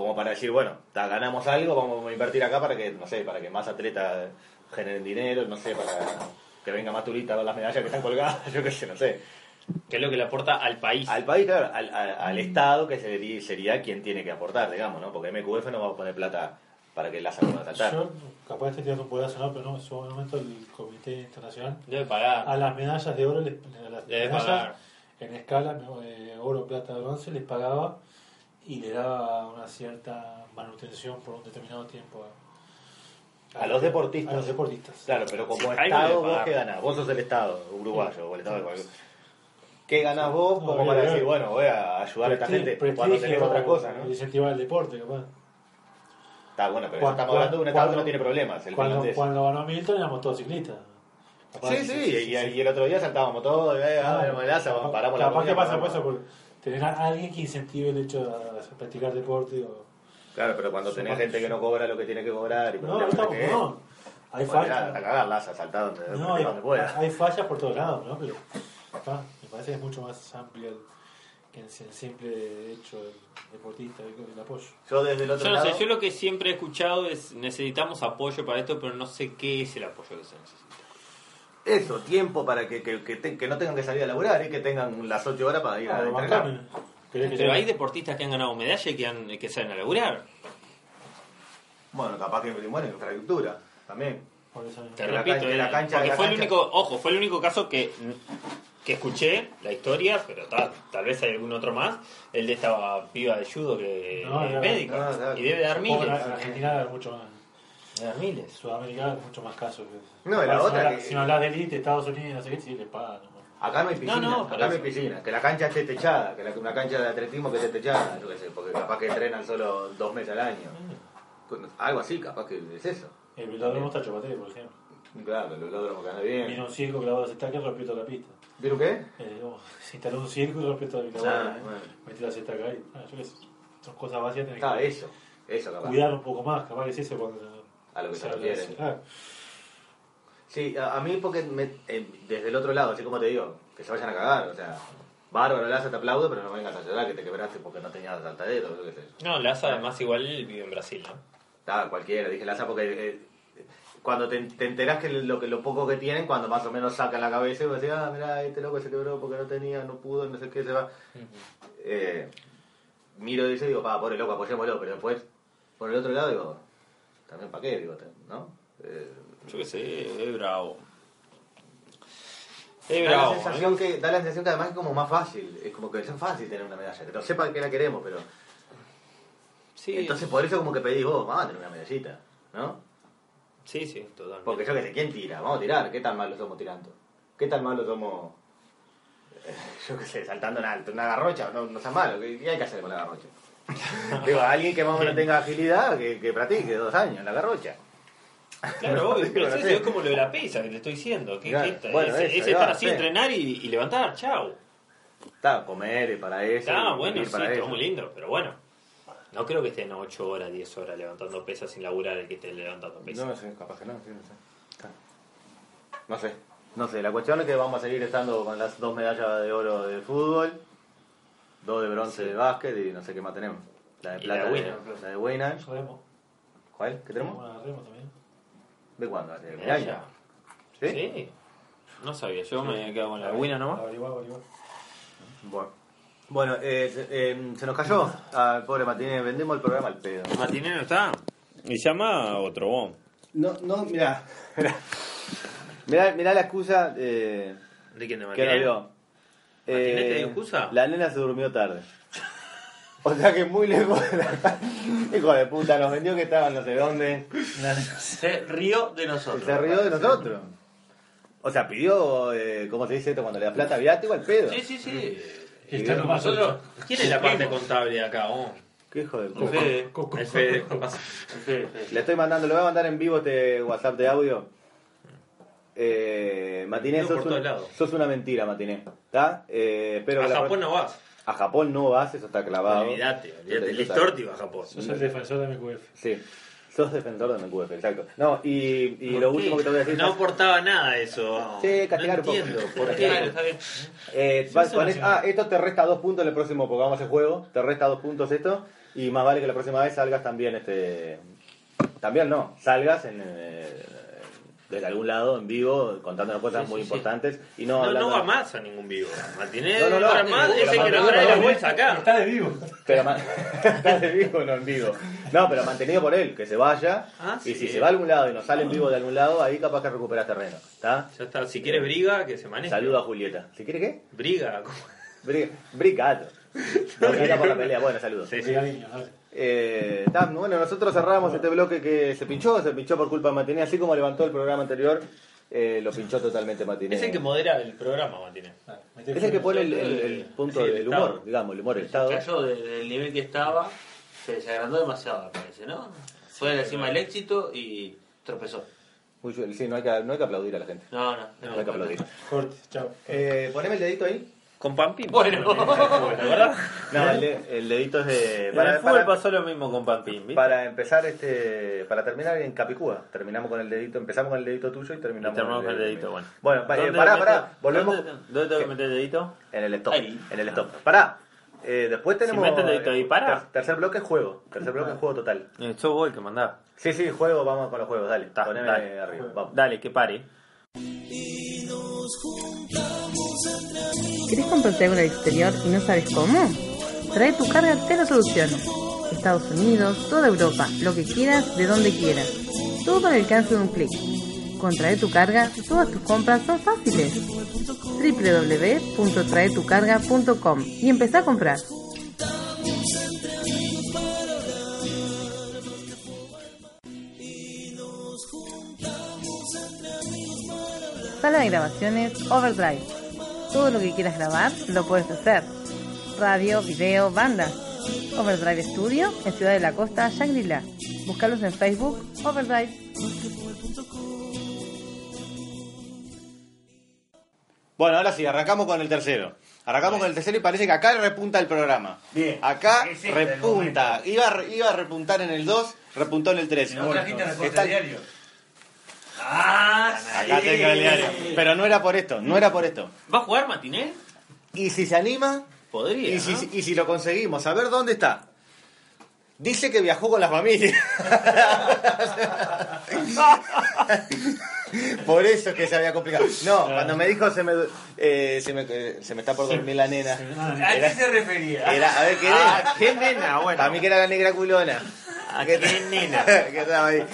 Como para decir, bueno, ta, ganamos algo, vamos a invertir acá para que, no sé, para que más atletas generen dinero, no sé, para que venga más turistas a ver las medallas que están colgadas, *laughs* yo qué sé, no sé. Que es lo que le aporta al país. Al país, claro, al, al- al Estado, que sería, sería quien tiene que aportar, digamos, ¿no? Porque MQF no va a poner plata para que la salga a saltar. Yo, capaz tirando un pedazo, ¿no? pero no, en su momento el Comité Internacional Debe pagar. a las medallas de oro, les, a las Debe medallas pagar. en escala, eh, oro, plata, bronce, les pagaba y le daba una cierta manutención por un determinado tiempo A los deportistas. A los deportistas. Claro, pero como Sí, Estado, vos qué ganás? Vos sos el Estado uruguayo o el Estado de cualquier... ¿Qué ganás vos No, como para decir, bueno, voy a ayudar a esta gente cuando tenés otra cosa, ¿no? Incentivar el deporte, capaz. Está bueno, pero Cuando- estamos hablando de un Estado que no tiene problemas, el Cuando, cuando ganó Milton éramos todos ciclistas. Capaz Sí, sí, y, y- y el otro día saltábamos todos, eh, Ah, ah, bueno, laza, capaz- paramos la Capaz que comida, pasa por paramos. eso, por tener a alguien que incentive el hecho de practicar deporte. O... Claro, pero cuando tenés gente que no cobra lo que tiene que cobrar y No, estamos, que no. Hay bueno, fallas. hasta cagar, laza, saltá donde, No, hay, donde pueda. hay fallas por todos lados, ¿no? Pero ah, me parece que es mucho más amplio el, que el, el simple hecho del deportista, el, el apoyo. Yo desde el otro Yo no lado... sé, yo lo que siempre he escuchado es necesitamos apoyo para esto, pero no sé qué es el apoyo que se necesita. Eso, tiempo para que, que, que, te- que no tengan que salir a laburar y que tengan las 8 horas para ir a Ah, entrenar. ¿Querés que Pero hay deportistas que han ganado medalla y que, han, que salen a laburar. Bueno, capaz que bueno, infraestructura también. Te repito, la eh, cancha- porque la fue el cancha- único, ojo, fue el único caso que, que escuché la historia, pero tal, tal vez hay algún otro más, el de esta piba de judo que No, es médica no, no, y debe dar miles. En Argentina mucho más. Miles. En Sudamérica es mucho más casos. que- No, y la si otra hablas- que- Si no hablas de elite, Estados Unidos, no sé qué, sí le pagan. ¿no? Acá no hay piscina, No, acá no hay eso. piscina. Que la cancha esté techada, que la, una cancha de atletismo que esté techada, yo qué sé, porque capaz que entrenan solo dos meses al año. Algo así, capaz que es eso. El velódromo está chopatero, por ejemplo. Claro, el velódromo que anda bien. Vino un circo clavado de estaca y rompió toda la pista. ¿Vieron qué? Eh, no, *laughs* se instaló un circo y rompió toda la Ah, pista. bueno. Metió la estaca ahí. Ah, yo qué sé. Son cosas básicas. tenés Ah, que eso, eso capaz. cuidar un poco más. Capaz que sí se cuando. A lo que se habla refiere. de eso. Ah, Sí, a, a mí porque me- eh, desde el otro lado, así como te digo, que se vayan a cagar, o sea, bárbaro, Laza, te aplaudo, pero no vengas a llorar que te quebraste porque no tenías saltadero, yo qué sé. No, Laza además igual vive en Brasil, ¿no? Estaba cualquiera, dije Laza porque eh, cuando te, te enterás que lo, que lo poco que tienen, cuando más o menos sacan la cabeza y vos decís, ah, mirá, este loco se quebró porque no tenía, no pudo, no sé qué, se va. Eh, miro y dice, digo, pa, pobre loco, apoyémoslo, pero después, por el otro lado, digo, también para qué, digo, ¿no? Eh, Yo qué sé, es bravo. Es da, la bravo. sensación que, da la sensación que además es como más fácil, es como que es fácil tener una medalla, que no sepa que la queremos, pero... Sí, Entonces por eso como que pedís vos, vamos a tener una medallita, ¿no? sí, sí, totalmente. Porque yo que sé, ¿quién tira? Vamos a tirar, ¿qué tan malos somos tirando? ¿Qué tan malos somos, eh, *laughs* yo qué sé, saltando en alto, una garrocha? No, no sea malo, ¿qué, qué hay que hacer con la garrocha? *laughs* Digo, alguien que más o menos tenga agilidad, que, que practique dos años en la garrocha. Claro, obvio, *laughs* pero es, no eso, es como lo de la pesa que te estoy diciendo. Que, Claro, que esta- bueno, es, eso, es ahí estar va, así, sí. entrenar y, y levantar, chao. Está, comer y para eso. Está bueno, sí, para todo muy lindo, pero bueno. No creo que estén 8 horas, 10 horas levantando pesas sin laburar el que esté levantando pesas. No sé, capaz que no, sí, no sé. No sé. No sé, la cuestión es que vamos a seguir estando con las dos medallas de oro de fútbol, dos de bronce de básquet y no sé qué más tenemos. La de Y plata la de de, Wiener. la de. Remo. ¿Cuál? ¿Qué tenemos? Una Remo también. ¿De cuándo? ¿De. ¿Sí? ¿Sí? No sabía, yo me quedo con la Wina nomás. Averiguá, averiguá. Bueno. Bueno, eh, se- eh, se nos cayó al pobre Martínez, vendemos el programa al pedo. Martínez no está. Y llama a otro bon. No, no, mirá. *laughs* mirá, mirá la excusa eh, ¿De quién de que nos Martínez? dio. ¿Martínez te Eh, dio excusa? La nena se durmió tarde. *laughs* O sea que muy lejos de la... *laughs* Hijo de puta, nos vendió que estaban no sé dónde. Se rió de nosotros. se rió de nosotros. O sea, pidió, eh, ¿cómo se dice esto? Cuando le da plata viático al pedo. Sí, sí, sí. Está Nosotros. ¿Quién es la parte contable de acá? oh? Qué hijo de El puta. Fede. El Fede. El Fede, Fede. Le estoy mandando, le voy a mandar en vivo este WhatsApp de audio. Eh, Matiné, sos, un- sos una mentira, Matiné. ¿Está? Eh, espero A Japón pro- no vas. a Japón no vas, eso está clavado. Olvídate, olvídate. Listorti va a Japón. Sos el defensor de MQF. Sí, sos defensor de MQF, exacto. No, y, y ¿Por lo qué? último que te voy a decir. No aportaba nada eso. Sí, castigar no un poco. Eh, va- con es- ah, esto te resta dos puntos en el próximo, porque vamos a hacer juego. Te resta dos puntos esto. Y más vale que la próxima vez salgas también, este. También no, salgas en. eh, desde algún lado en vivo contándonos cosas Sí, muy sí, sí. importantes y no, No, hablando no va más a ningún vivo. Martínez No, no, no. ahora más es el que nos trae la bolsa acá. Está de vivo. pero ma- *laughs* está de vivo no en vivo no pero mantenido por él que se vaya Ah, y sí. si se va a algún lado y nos sale en vivo de algún lado ahí capaz que recuperas terreno ¿está? Ya está. Si quieres briga, que se maneje. saludo a Julieta ¿si quiere qué? Briga. Bri- Brigato *laughs* no briga por la pelea bueno saludos Sí, sí. Eh, bueno, nosotros cerramos este bloque que se pinchó, se pinchó por culpa de Matiné, así como levantó el programa anterior, eh, lo pinchó totalmente Matiné. Es el que modera el programa. Dale, metete Es el que pone el, el- el punto del estado. humor, digamos, el humor, el estado. Cayó de- del nivel que estaba, se desagrandó demasiado, me parece, ¿no? Fue a la cima del éxito y tropezó. Sí, no hay, que, no hay que aplaudir a la gente. No, no. No, hay que aplaudir. Corte, chao. Eh, poneme el dedito ahí. Con Pampín. Bueno. ¿verdad? No, el, de- el dedito es de. En el Para, fútbol para- pasó lo mismo con Pampín, ¿viste? para empezar, este, para terminar en Capicúa, terminamos con el dedito, empezamos con el dedito tuyo y terminamos, Y terminamos con el dedito, bueno. Bueno, pa- eh, ¿Dónde pará, meto- pará, volvemos. ¿Dónde, dónde tengo que meter el dedito? En el stop. Ahí. En el stop. Pará. Eh, después tenemos. mete el dedito ahí, para. ter- tercer bloque juego. Tercer bloque juego total. Eh, Sos vos el que mandá. Sí, sí, juego, vamos con los juegos, dale. Ta, Poneme dale. arriba. Vamos. Dale, que pare. ¿Querés comprarte algo en el exterior y no sabes cómo? Trae tu carga, te lo soluciono. Estados Unidos, toda Europa, lo que quieras, de donde quieras. Todo al alcance de un clic. Con Trae tu carga, todas tus compras son fáciles. www.traetucarga.com y empezá a comprar. Sala de grabaciones Overdrive. Todo lo que quieras grabar lo puedes hacer. Radio, video, bandas. Overdrive Studio en Ciudad de la Costa, Shangri-La. Búscalos en Facebook, Overdrive. Bueno, ahora sí, arrancamos con el tercero. Arrancamos con el tercero y parece que acá repunta el programa. Bien. Acá Es este el repunta. Iba, a re- iba a repuntar en el 2, repuntó en el 3. ¿No trajiste recorte Está- diario? Ah, Acá sí. tengo el diario. Pero no era por esto, no era por esto. ¿Va a jugar Martínez? Y si se anima, Podría. y si, ¿no? y si lo conseguimos, a ver dónde está. Dice que viajó con la familia. *laughs* *laughs* Por eso es que se había complicado. No, cuando me dijo se me, eh, se me, eh, se me está por dormir la nena. ¿A qué se refería? Era, a ver, ¿qué Ah, era? qué nena, bueno. Para mí que era la negra culona. Ah, ¿Qué qué nena. *laughs* que estaba ahí.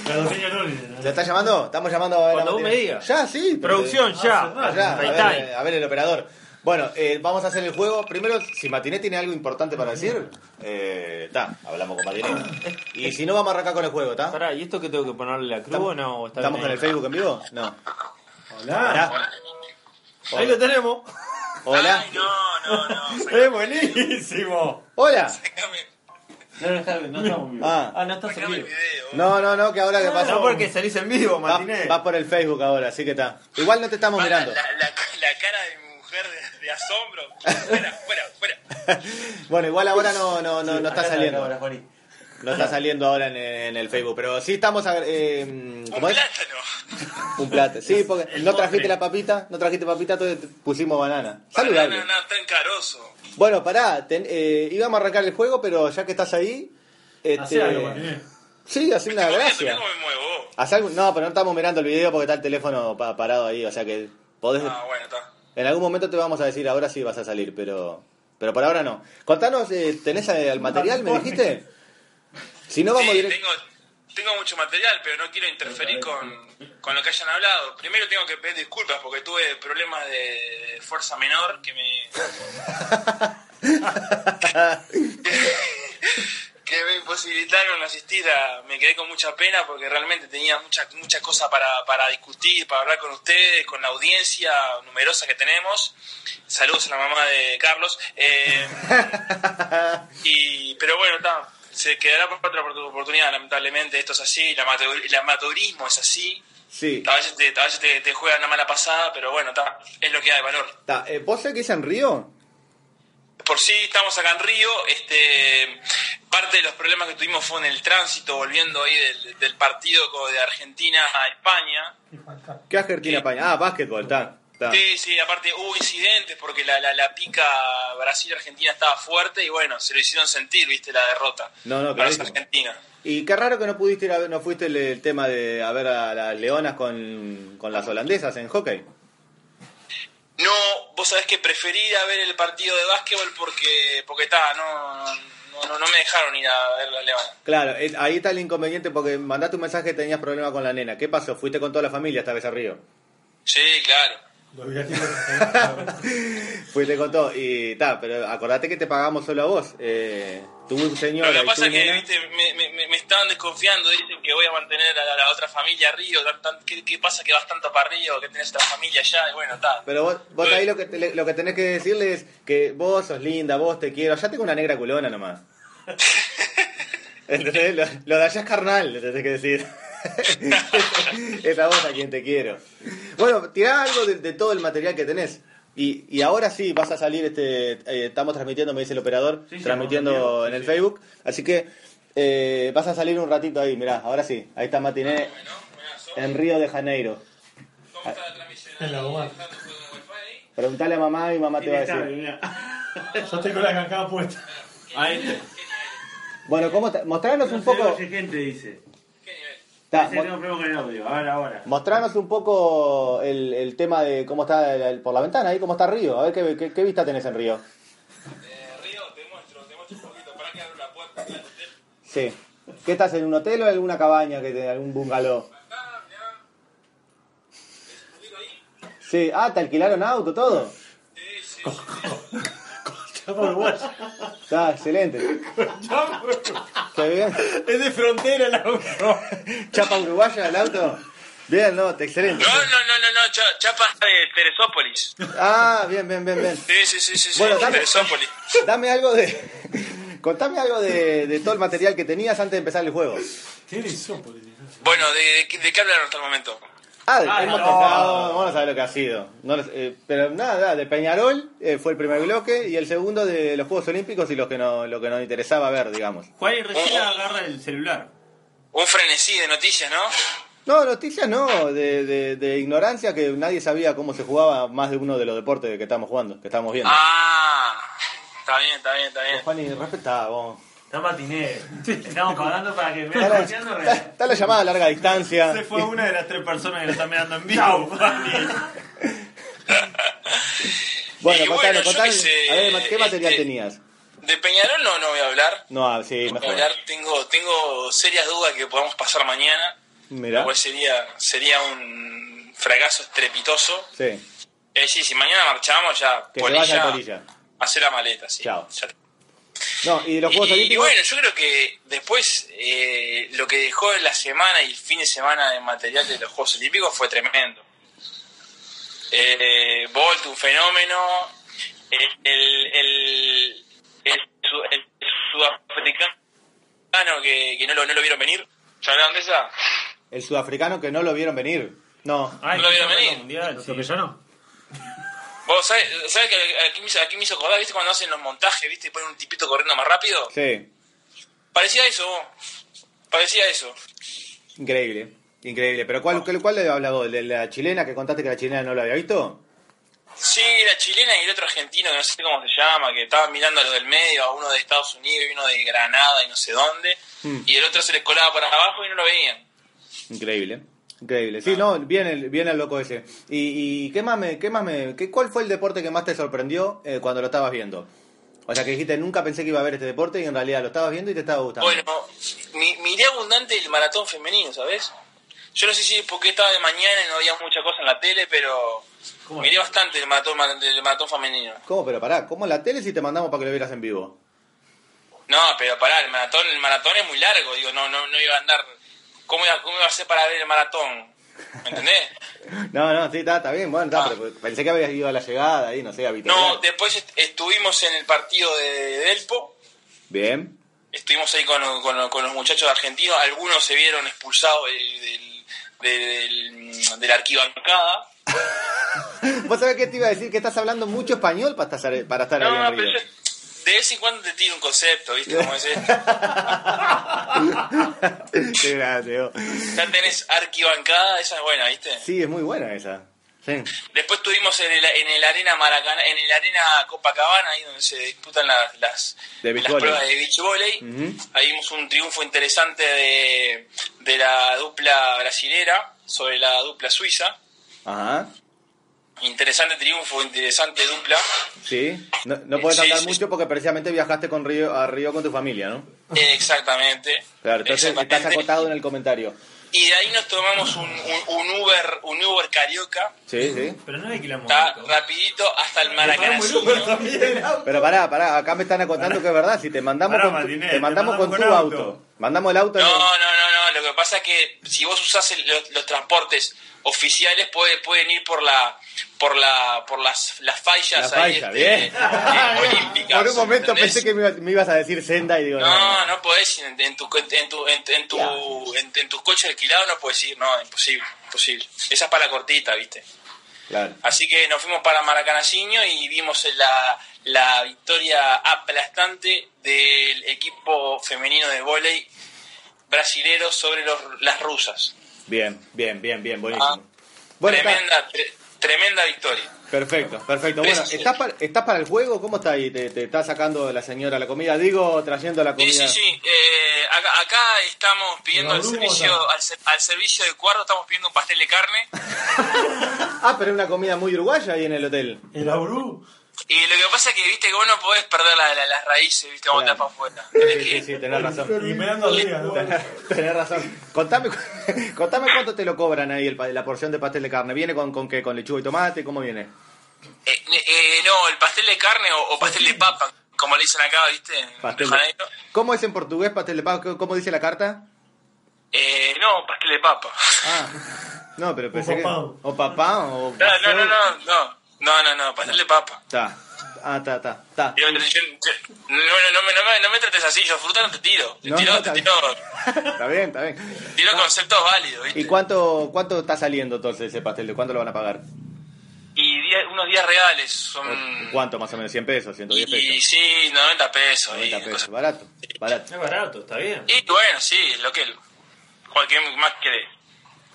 ¿Se está llamando? ¿Estamos llamando a Cuando la vos me digas. Ya, sí. pero- Producción, ya. Allá, a, ver, a ver el operador. Bueno, eh, vamos a hacer el juego. Primero, si Matiné tiene algo importante para decir, eh, está, hablamos con Matiné. Y si no, vamos a arrancar con el juego, ¿está? Pará, ¿y esto que tengo que ponerle la cruz o no? ¿O está ¿Estamos bien con ahí? el Facebook en vivo? No. Hola. Pará. Ahí lo tenemos. Hola. No, no, no. *laughs* Es buenísimo. Hola. No, no, está- no estamos vivos. Ah. Ah, no estás en el vivo. video. No, no, no, que ahora que pasa. No porque salís en vivo, Martínez. Vas por el Facebook ahora, así que está. Igual no te estamos La, mirando. la, la cara de mi mujer de, de asombro. Fuera, fuera, fuera. *laughs* Bueno, igual ahora no, no, no, no está saliendo. ahora. No está saliendo ahora en, en el Facebook, pero sí estamos. a- Eh, Un ¿Cómo es? plátano. Un plato. Sí, porque El no postre. trajiste la papita, no trajiste papita, entonces pusimos banana. Saludable. no, no, tan caroso. Bueno, pará, ten- eh, íbamos a arrancar el juego, pero ya que estás ahí. Este, algo, Martínez. sí, hace una Mirá gracia. Haz algo- no, pero no estamos mirando el video porque está el teléfono pa- parado ahí, o sea que podés. Ah, bueno, está. En algún momento te vamos a decir ahora sí vas a salir, pero pero por ahora no. Contanos, eh, ¿tenés eh, el material, me dijiste? *laughs* Si no, vamos Sí, directo. tengo, tengo mucho material, pero no quiero interferir con, con lo que hayan hablado. Primero tengo que pedir disculpas porque tuve problemas de fuerza menor que me... *laughs* *laughs* que me imposibilitaron asistir a... Me quedé con mucha pena porque realmente tenía mucha, mucha cosa para, para discutir, para hablar con ustedes, con la audiencia numerosa que tenemos. Saludos a la mamá de Carlos. *laughs* Eh, y, pero bueno, está. Se quedará por otra oportunidad, lamentablemente. Esto es así. El, amateur- el amateurismo es así. Sí. A veces te, a veces te, te juegan una mala pasada, pero bueno, está. Es lo que hay, valor. Ta, eh, ¿Vos sabés que es en Río? Por sí, estamos acá en Río. Este, parte de los problemas que tuvimos fue en el tránsito, volviendo ahí del, del partido de Argentina a España. ¿Qué Argentina, España? Ah, básquetbol, está. Sí, sí, aparte hubo incidentes porque la, la, la pica Brasil-Argentina estaba fuerte y bueno, se lo hicieron sentir, viste, la derrota No, no, argentinos. Y qué raro que no pudiste ir a ver, no fuiste el, el tema de a ver a las leonas con, con las holandesas en hockey. No, vos sabés que preferí ir a ver el partido de básquetbol porque porque está, no, no, no, no me dejaron ir a ver la Leona. Claro, eh, ahí está el inconveniente porque mandaste un mensaje que tenías problemas con la nena. ¿Qué pasó? ¿Fuiste con toda la familia esta vez a Río? Sí, claro. Fuiste con todo. Y está, pero acordate que te pagamos solo a vos. Eh, tu señora Lo que pasa es que viste, me, me, me- me estaban desconfiando, dicen que voy a mantener a la, a la otra familia a Río, tan- tan- ¿qué, qué pasa que vas tanto para Río, que tenés otra familia allá? Y bueno, está. Pero vos, vos ahí lo que, te- lo que tenés que decirle es que vos sos linda, vos te quiero. Ya tengo una negra culona nomás. *laughs* ¿Entendés? Lo, lo de allá es carnal, le tenés que decir. *laughs* es a vos a quien te quiero. Bueno, tirá algo de, de todo el material que tenés. Y, y ahora sí, vas a salir, este, eh, estamos transmitiendo, me dice el operador, Sí, sí, transmitiendo en el sí. Facebook. Así que eh, vas a salir un ratito ahí, mirá, ahora sí. Ahí está Matiné Bueno, bueno, sos- en Río de Janeiro. ¿Cómo está la transmisión? En la goma. ¿Está tu wifi ahí? Preguntale a mamá y mamá te va a decir. *laughs* Yo tengo la cancada puesta. Ahí Bueno, ¿cómo está? mostranos un No se poco. gente dice. Ta, Ese tengo problema con el audio. Ahora, ahora. mostranos un poco el, el tema de cómo está el- el- por la ventana, ahí cómo está Río. A ver qué, qué- qué vista tenés en Río. Eh, Río, te muestro, te muestro un poquito. Para que abro la puerta del hotel. Sí. ¿Qué estás en un hotel o en alguna cabaña, que te, algún bungalow? Acá, mirá. ¿Ves un poquito ahí? Sí. Ah, ¿te alquilaron auto, todo? Sí, sí, sí. sí. Chapa uruguaya. Está excelente. Qué bien. Es de frontera el auto. Chapa uruguaya el auto. Bien, no, te excelente. No, no, no, no, no, Cha- Chapa de Teresópolis. Ah, bien, bien, bien, bien. Sí, sí, sí, sí, sí. Bueno, dame- Teresópolis. Dame algo de. Contame algo de, de todo el material que tenías antes de empezar el juego. Tiene isópolis. Bueno, ¿de, de, de qué hablaron hasta el momento? Ah, Ah, hemos no. tocado, vamos a saber lo que ha sido. No, lo- eh, pero nada, de Peñarol eh, fue el primer bloque y el segundo de los Juegos Olímpicos y los que no, lo que nos interesaba ver, digamos. Juan y recién agarra el celular. Un frenesí de noticias, ¿no? No, noticias no, de, de, de ignorancia que nadie sabía cómo se jugaba más de uno de los deportes que estamos jugando, que estamos viendo. Ah, está bien, está bien, está bien. Juan, y respetá vos. Está matiné. Estamos pagando para que me Está la, está- está la llamada a larga distancia. Se fue una de las tres personas que lo están mirando en vivo. *laughs* Bueno, Y contanos, bueno, sé, A ver, ¿qué material este- tenías? De Peñarol no, no voy a hablar. No, ah, sí, No voy a mejor. hablar. Tengo, tengo serias dudas que podamos pasar mañana. Mira, Lo cual sería, sería un fracaso estrepitoso. sí. Es decir, si mañana marchamos ya, Que polilla, polilla. hacer la maleta, sí. Chao. Ya- No, y de los Juegos y, y Olímpicos. bueno, yo creo que después eh, lo que dejó la semana y el fin de semana de material de los Juegos Olímpicos fue tremendo. Eh, Bolt, un fenómeno. El, el, el, el su- el sudafricano que, que no, lo, no lo vieron venir. ¿Ya hablaron de esa? El sudafricano que no lo vieron venir. No. Ay, No lo vieron venir. mundial, ¿Lo sí. atropelló ¿Vos sabés, sabés que aquí me, hizo, aquí me hizo acordar, viste, cuando hacen los montajes, viste, y ponen un tipito corriendo más rápido? Sí. Parecía eso, vos. Parecía eso. Increíble. Increíble. Pero ¿cuál, cuál, cuál le hablaba? ¿De la chilena que contaste que la chilena no lo había visto? Sí, la chilena y el otro argentino, que no sé cómo se llama, que estaban mirando a los del medio, a uno de Estados Unidos y uno de Granada y no sé dónde, Hmm. y el otro se les colaba para abajo y no lo veían. Increíble. Increíble. Sí, no, bien el, bien el loco ese. ¿Y, y qué más me, qué más me, qué, cuál fue el deporte que más te sorprendió eh, cuando lo estabas viendo? O sea, que dijiste, nunca pensé que iba a ver este deporte y en realidad lo estabas viendo y te estaba gustando. Bueno, mi, miré abundante el maratón femenino, ¿sabes? Yo no sé si es porque estaba de mañana y no había mucha cosa en la tele, pero miré bastante el maratón, el maratón femenino. ¿Cómo? Pero pará, ¿cómo en la tele si te mandamos para que lo vieras en vivo? No, pero pará, el maratón, el maratón es muy largo, digo, no, no, no iba a andar. ¿Cómo iba, cómo iba a ser para ver el maratón? ¿Me entendés? *laughs* No, no, sí, está, está bien, bueno, está, Ah. pero pensé que habías ido a la llegada ahí, no sé, a No, después est- estuvimos en el partido de Delpo, Bien. estuvimos ahí con, con- con los muchachos argentinos, algunos se vieron expulsados del, del, del- de la arquibancada. *laughs* ¿Vos sabés qué te iba a decir? Que estás hablando mucho español para estar, para estar ahí No, en pero Río. yo de vez en cuando te tiro un concepto, ¿viste cómo es esto? *laughs* Qué grande. Ya tenés arquibancada, esa es buena, ¿viste? Sí, es muy buena esa. Sí. Después estuvimos en el, en el Arena Maracaná, en el Arena Copacabana, ahí donde se disputan las, las, pruebas de beach volley. Ahí vimos un triunfo interesante de, de la dupla brasilera sobre la dupla suiza. Ajá. Interesante triunfo, interesante dupla. Sí. No, no puedes Sí, hablar sí. mucho porque precisamente viajaste con Río, a Río con tu familia, ¿no? Exactamente. Claro, entonces Exactamente. estás acotado en el comentario. Y de ahí nos tomamos un, un, un Uber, un Uber carioca, Sí, sí. Pero no hay que la está rapidito hasta el Maracaná. Pero pará, pará, acá me están acotando que es verdad, si te mandamos Pará, con, tu- Martínez, te te mandamos con tu auto. Mandamos el auto. No, no, no, no. Lo que pasa es que si vos usás el- los, los transportes oficiales puede, pueden ir por la por la por las las fallas La ahí, falla, este, bien. eh, olímpicas. Por un momento ¿entendés? pensé que me, me ibas a decir senda y digo, no. No, no podés ir en, en tu en tu en, en tu en, en tus coches alquilados no puedes ir, no, imposible, imposible. Esa es para la cortita, ¿viste? Claro. Así que nos fuimos para Maracanacino y vimos la, la victoria aplastante del equipo femenino de vóley brasilero sobre los, las rusas. Bien, bien, bien, bien, buenísimo. Ah, bueno, tremenda, tre- tremenda victoria. perfecto, perfecto. Bueno, Sí, sí. ¿estás para, ¿estás para el juego? ¿Cómo está ahí? ¿Te, te está sacando la señora la comida? Digo, trayendo la Sí, comida. sí, sí. Eh, acá, acá estamos pidiendo al servicio, al, ser- al servicio de cuarto, estamos pidiendo un pastel de carne. *laughs* Ah, pero es una comida muy uruguaya ahí en el hotel. ¿El Aurú? Y lo que pasa es que, viste, que vos no podés perder la- la- las raíces, viste, cuando Claro. estás para afuera. Sí, sí, sí, tenés razón. Y me dan dos días, ¿no? Tenés razón. Contame, *laughs* contame cuánto te lo cobran ahí el la porción de pastel de carne. ¿Viene con, con qué? ¿Con lechuga y tomate? ¿Cómo viene? Eh, eh, no, el pastel de carne o, o pastel de papa, como le dicen acá, viste, Pastel de. ¿Cómo es en portugués pastel de papa? ¿Cómo dice la carta? Eh, no, pastel de papa. Ah, no, pero pensé que... papão. O papá o... No, no, no, no, no, no, no, no, pastel de papa. Está. Ah, está, está, está. Yo- yo- yo- no, no, no, me, no, me, no me trates así, yo fruta no te tiro. Te No, tiro, no, te está tiro, *laughs* Está bien, está bien. tiro conceptos válidos, ¿viste? ¿Y cuánto, cuánto está saliendo entonces ese pastel? ¿De cuánto lo van a pagar? Y día- unos días reales son... ¿Cuánto más o menos? ¿100 pesos? ¿110 Y pesos? sí, 90 pesos. 90 y pesos. cosas. Barato, barato. Es barato, está bien. Y bueno, sí, lo que... Cualquier más querés.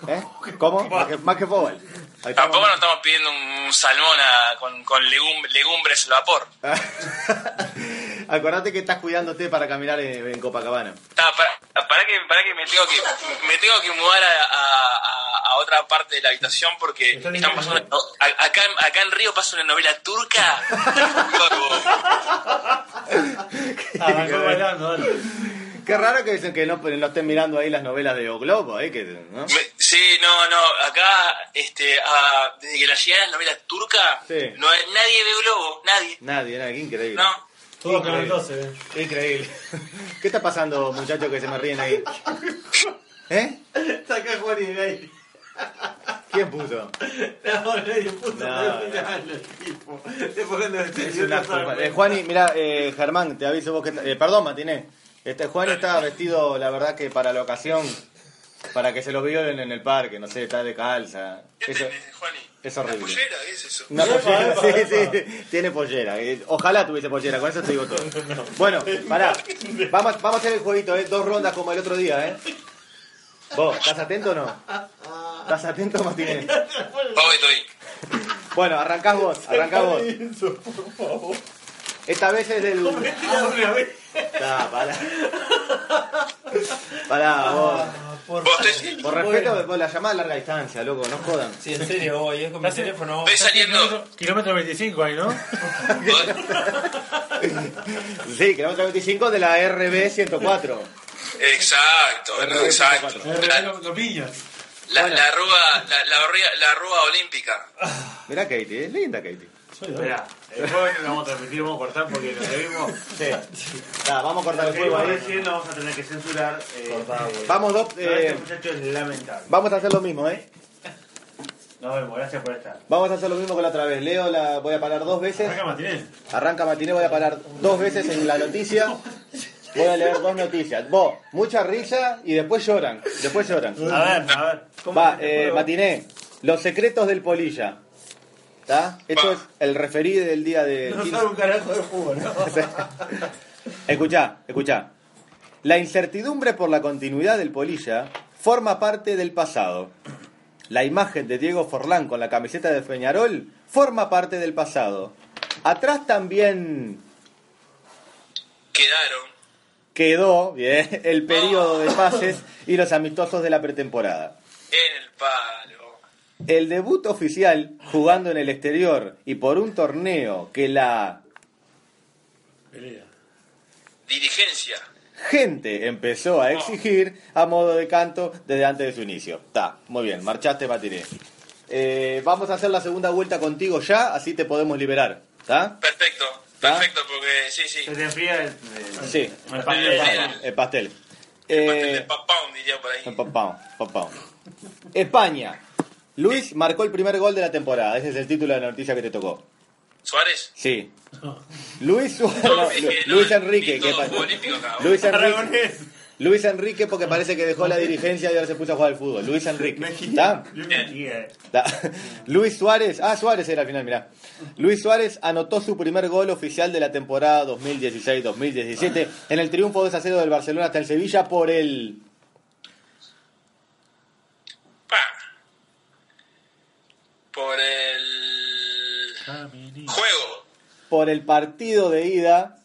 ¿Eh? ¿Cómo? Más que, más que fútbol. Estamos. Tampoco nos estamos pidiendo un salmón a- con, con legum- legumbres al vapor. *laughs* Acordate que estás cuidándote para caminar en, en Copacabana. Ah, para, para que, para que me tengo que me tengo que mudar a, a- a- otra parte de la habitación porque están pasando una- acá, acá en Río pasa una novela turca. Arrancó bailando, dale. Qué raro que dicen que no, no estén mirando ahí las novelas de O Globo, ¿eh? Que, ¿no? Me- sí, no, no, acá este, a- desde que la llegaron las novelas turcas, Sí. no nadie ve Globo, nadie. Nadie, nadie, increíble. No. Todo Increíble. Canal 12, eh. Increíble. *laughs* ¿Qué está pasando, muchachos, que se me ríen ahí? *laughs* ¿Eh? Saca Juan y de ahí. ¿Quién puso? No, nadie puso. No, el tipo. Es una. Eh, Juani, mira, eh, Germán, te aviso vos que... eh, perdón, Matiné. Este, Juan está vestido, la verdad que para la ocasión, para que se lo violen en el parque, no sé, está de calza. Eso, es horrible. pollera? ¿Qué es eso? Una pollera, sí, sí, tiene pollera. Eh, Ojalá tuviese pollera, con eso te digo todo. Bueno, pará. Vamos, vamos a hacer el jueguito, ¿eh? Dos rondas como el otro día, ¿eh? ¿Vos, estás atento o no? ¿Estás atento, Matiné? Estoy, estoy. Bueno, arrancás vos, arrancás vos. Esta vez es del... Está, pará. Pará, vos. Por, Por respeto, vos la llamada a larga distancia, loco, no jodan. Sí, en serio, voy, es con mi teléfono. Estoy saliendo. Kilómetro 25 ahí, ¿no? *laughs* Sí, kilómetro 25 de la RB 104. Exacto, RB exacto. 104. La, Los piñas. la, la arruga, la, la, arruga- la arruga olímpica. Mirá Katie, es linda Katie. Espera, el juego no lo vamos a transmitir, vamos a cortar porque lo debimos. Sí. Vamos a cortar el juego ahí. recién lo vamos a tener que censurar. Eh, Vamos dos, no, este eh, muchacho es lamentable. vamos a hacer lo mismo, ¿eh? Nos vemos, gracias por estar. Vamos a hacer lo mismo que la otra vez. Leo la voy a parar dos veces. Arranca Matiné. Arranca matiné, voy a parar dos veces en la noticia. Voy a leer dos noticias. Vos, mucha risa y después lloran. Después lloran. A ver, a ver. ¿cómo Va, eh, matiné. Los secretos del polilla. ¿Está? Esto es el referí del día de. No sabe un carajo de fútbol, ¿no? *laughs* Escuchá, escuchá. La incertidumbre por la continuidad del polilla forma parte del pasado. La imagen de Diego Forlán con la camiseta de Peñarol forma parte del pasado. Atrás también Quedaron. quedó bien, el periodo de pases y los amistosos de la pretemporada. En el palo. El debut oficial jugando en el exterior y por un torneo que la Pelea. Dirigencia. gente empezó a exigir a modo de canto desde antes de su inicio. Está, muy bien, marchaste Matiné. Eh, vamos a hacer la segunda vuelta contigo ya, así te podemos liberar. ¿Está? Perfecto. Perfecto, porque sí, sí. Se te enfría el, el- Sí, el pastel. El- el pastel. El Eh, de papón, diría por ahí. Papao, papao. España. Luis marcó el primer gol de la temporada. Ese es el título de la noticia que te tocó. ¿Suárez? Sí. Luis, Su- No, no, es que no, Luis Enrique. que. Luis Enrique. Luis Enrique porque parece que dejó la dirigencia y ahora se puso a jugar al fútbol. Luis Enrique. ¿Está? Luis Suárez, ah, Suárez era al final, mirá. Luis Suárez anotó su primer gol oficial de la temporada 2016-2017 en el triunfo 2 a 0 del Barcelona hasta el Sevilla por el. Pa. Por el juego. por el partido de ida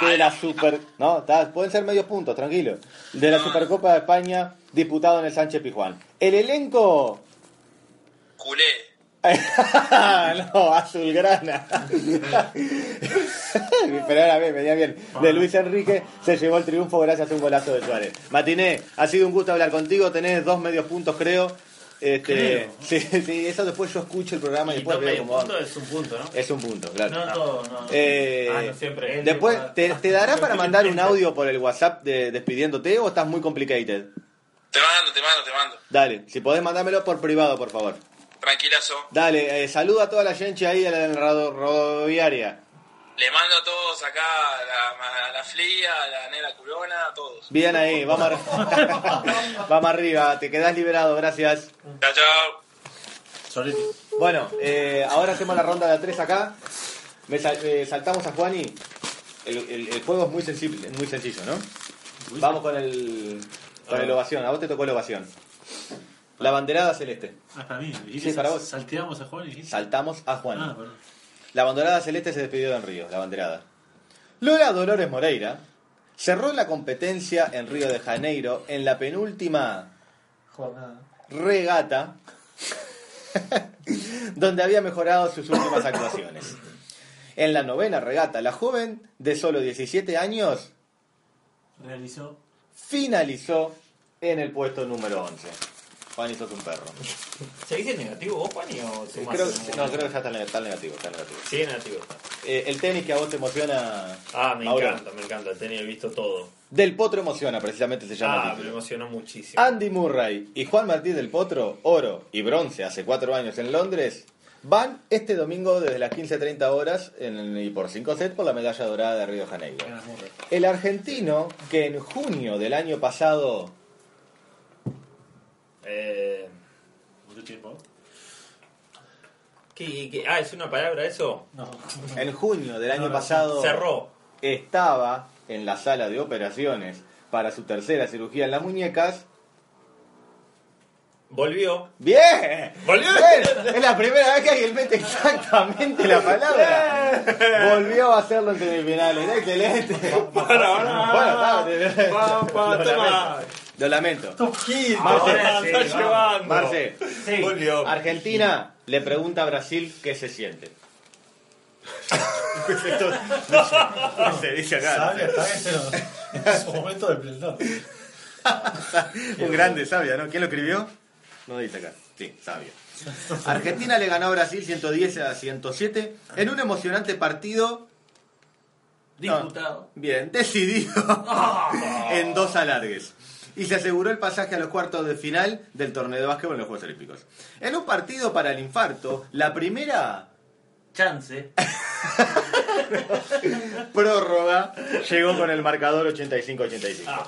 de Ay, la Super. No, está- pueden ser medios puntos, tranquilo. De la Supercopa de España disputado en el Sánchez Pijuán. El elenco. Culé. *laughs* no, azulgrana. *laughs* Pero ahora bien, venía bien. De Luis Enrique se llevó el triunfo gracias a un golazo de Suárez. Matiné, ha sido un gusto hablar contigo. Tenés dos medios puntos, creo. Este, *laughs* sí, sí, eso después yo escucho el programa y, Y después veo cómo punto es un punto, ¿no? Es un punto, claro. No todo, no. Eh, Ah, no siempre. Después, ¿te, te dará para mandar un audio por el WhatsApp de, despidiéndote o estás muy complicated? Te mando, te mando, te mando. Dale, si podés mandármelo por privado, por favor. Tranquilazo. Dale, eh, saluda a toda la gente ahí de la rodo- rodoviaria. Le mando a todos acá, a la, a la Flia, a la Nera Curona, a todos. Bien ahí, vamos, ar- *laughs* vamos arriba, te quedás liberado, gracias. Chao, chao. Solete. Bueno, eh, ahora hacemos la ronda de a tres acá. Me sal- eh, saltamos a Juani. El, el- el juego es muy, sensible, muy sencillo, ¿no? Vamos con el, con el ovación. A vos te tocó la ovación. La banderada celeste. Ah, para mí. Sí, para vos. Salteamos a Juan y. Saltamos a Juan. Ah, perdón. La banderada celeste se despidió de Río, la banderada. Lola Dolores Moreira cerró la competencia en Río de Janeiro en la penúltima Jornada. regata *laughs* donde había mejorado sus últimas actuaciones. En la novena regata, la joven de solo 17 años Realizó. finalizó en el puesto número 11. Juan sos un perro. *laughs* ¿Se dice negativo vos, Pani, o Sí, sumás creo, el no, creo que ya está, está negativo, está negativo. Sí, negativo. Eh, el tenis que a vos te emociona. Ah, me encanta, me encanta. Tenía visto todo. Del Potro emociona, precisamente se llama el Ah, me título. emocionó muchísimo. Andy Murray y Juan Martí del Potro, oro y bronce hace cuatro años en Londres, van este domingo desde las 15.30 horas en- y por 5 sets por la medalla dorada de Río de Janeiro. El argentino que en junio del año pasado Eh, Mucho tiempo. ¿qué, qué- ah, ¿es una palabra eso? No. en junio del año No, no, pasado Cerró. estaba en la sala de operaciones para su tercera cirugía en las muñecas. Volvió. ¡Bien! ¡Volvió! Bien, Es la primera vez que alguien mete exactamente la palabra. Volvió a hacerlo en semifinales. Excelente. Bueno, está, Pa, pa, *laughs* lo toma. lamento. Lo lamento. Marce, está llevando. Marce, Volvió. Argentina le pregunta a Brasil qué se siente. Esto no se, no se dice acá. Sabia, sabia, pero en su momento de esplendor. *laughs* Un grande, Sabia, ¿no? ¿Quién lo escribió? No dice acá. Sí, Sabia. Argentina le ganó a Brasil 110 a 107 en un emocionante partido Disputado. Bien, decidido *laughs* en dos alargues. Y se aseguró el pasaje a los cuartos de final del torneo de básquetbol en los Juegos Olímpicos. En un partido para el infarto, la primera Chance. *laughs* prórroga llegó con el marcador 85-85. Ah,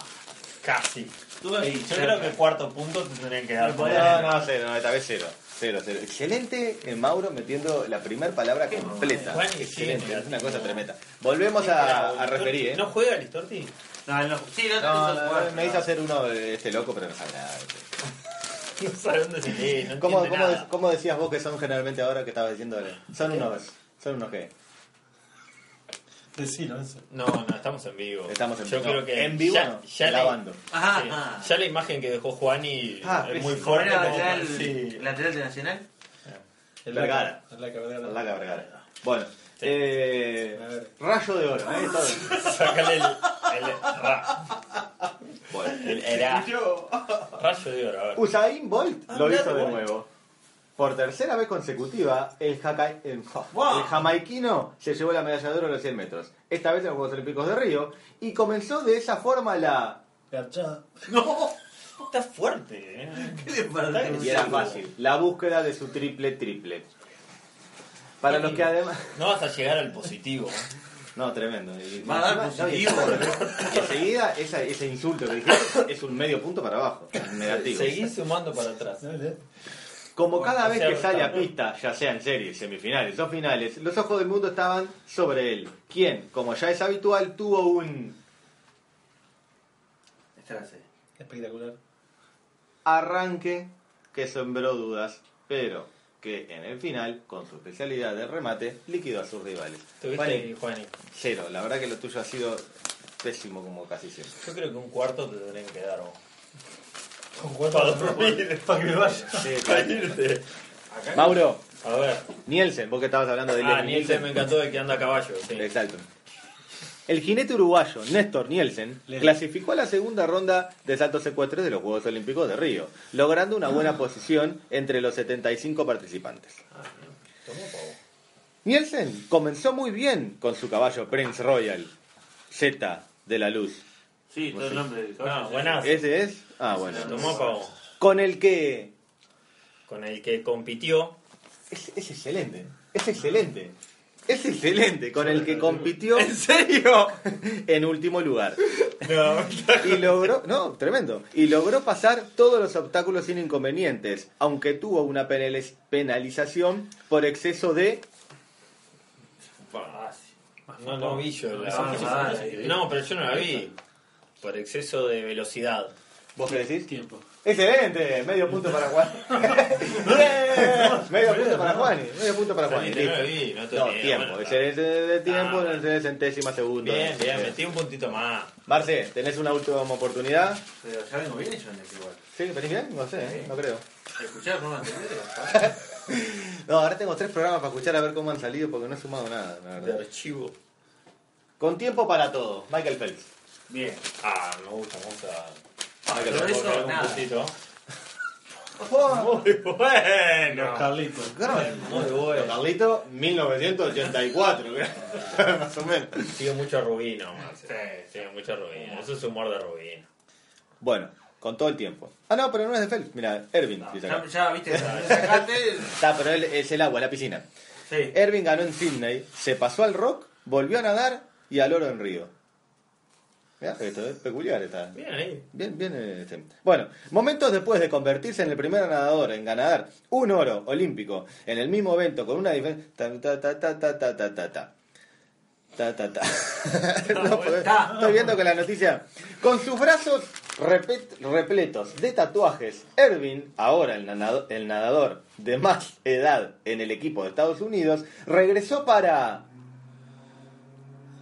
casi. Yo creo que cuarto punto te tendrían que dar. No, no, cero, no, esta vez cero. Cero, cero. Excelente el Mauro metiendo la primera palabra completa. Juan, Excelente, sí, es una cosa tremenda. Volvemos a, a referir, ¿eh? ¿No juega Listorti? No, no, sí, no, No, no, no, me hizo hacer uno de este loco, pero no sabe nada. *laughs* No sabe dónde se lee, no ¿Cómo, cómo, nada. cómo decías vos que son generalmente ahora que estabas diciendo? Son unos, son unos qué? Decilo eso. No, no, estamos en vivo. Estamos en Yo vivo. creo que En vivo ya, no, ya grabando. La, Ajá, sí, ajá. ya la imagen que dejó Juani Ah, es muy pésimo. ¿Cómo fuerte. como lateral, sí. lateral de Nacional? El Vergara. El Laca Vergara. Laca Vergara. Bueno, eh, rayo de oro, ¿eh? *laughs* Sácale el, el ra. Bueno. El era. Rayo de oro, a ver. Usain Bolt Ah, lo mirá, hizo de Bolt. nuevo. Por tercera vez consecutiva, el, jaca- el, el jamaiquino se llevó la medalla de oro a los 100 metros. Esta vez en los Juegos Olímpicos de Río. Y comenzó de esa forma la... Garchada. *laughs* No, está fuerte. ¿eh? *laughs* ¿Qué le pasa? Y era fácil. La búsqueda de su triple triple. Para los que además... *laughs* No vas a llegar al positivo. No, tremendo. Y- Va a dar no, y- positivo. y enseguida esa- ese insulto que dijiste es un medio punto para abajo. Negativo. Seguí sumando para atrás. Como cada vez que sale a pista, ya sea en series, semifinales o finales, los ojos del mundo estaban sobre él. Quien, como ya es habitual, tuvo un Esta la sé. Espectacular. arranque que sembró dudas, pero que en el final, con su especialidad de remate, liquidó a sus rivales. ¿Tuviste, Juani, Juani? cero. La verdad que lo tuyo ha sido pésimo como casi siempre. Yo creo que un cuarto te tendrían que dar vos. Con cuatro Para dormir. para que me vaya. Sí, Para irte. Mauro, A ver. Nielsen, vos que estabas hablando de Ah, Nielsen me encantó de que anda a caballo. Sí. Exacto. El jinete uruguayo Néstor Nielsen clasificó a la segunda ronda de saltos secuestres de los Juegos Olímpicos de Río, logrando una buena posición entre los 75 participantes. Pavo. Nielsen comenzó muy bien con su caballo Prince Royal, Z de la Luz. Sí, todo el nombre del caballo. No, buenas. ¿Ese es? Ah, bueno. Tomó pavo. Con el que... Con el que compitió. Es, es excelente, es excelente. Es excelente, con el que compitió ¿En serio? en último lugar. No. Y logró, no, tremendo. Y logró pasar todos los obstáculos sin inconvenientes, aunque tuvo una penaliz- penalización por exceso de. No, no vi yo la... Ah. No, pero yo no la vi. Por exceso de velocidad. ¿Vos qué decís? Tiempo. Excelente, medio punto para Juan. *laughs* Bien, medio punto para Juan, medio punto para Juan. No No, tiempo, bueno, excelente de tiempo, Ah, en el centésima segundo. Bien, bien, Eh, metí un puntito más. Marce, ¿tenés una última oportunidad? Pero ya vengo bien hecho en este igual. ¿Sí? ¿Venís bien? No sé, ¿eh? no creo. ¿Escuchar el programa anterior? No, ahora tengo tres programas para escuchar a ver cómo han salido porque no he sumado nada, la De verdad. archivo. Con tiempo para todo, Michael Phelps. Bien. Ah, me gusta, me gusta. Michael pero Phelps. eso, Algún nada. puntito. Muy bueno. Carlitos. *laughs* Muy bueno. Carlito, 1984, *laughs* más o menos. Sigue mucho Rubino, Marce. Sigue mucho Rubino. Eso es humor de Rubino. Bueno, con todo el tiempo. Ah, no, pero no es de Phelps. Mira, Ervin. Ya, ya viste, sacaste. Está, pero él es el agua, la piscina. Sí. Ervin ganó en Sydney, se pasó al rock, volvió a nadar y al oro en Río. Mirá, esto es peculiar esta. Bien ahí. Bien, bien. este. Bueno, momentos después de convertirse en el primer nadador en ganar un oro olímpico en el mismo evento con una diferencia. Ta, ta, ta, ta, ta, ta, ta, ta, ta. Ta, ta, ta. *laughs* No, porque estoy viendo que la noticia. Con sus brazos repletos de tatuajes, Ervin, ahora el nadador, el nadador de más edad en el equipo de Estados Unidos, regresó para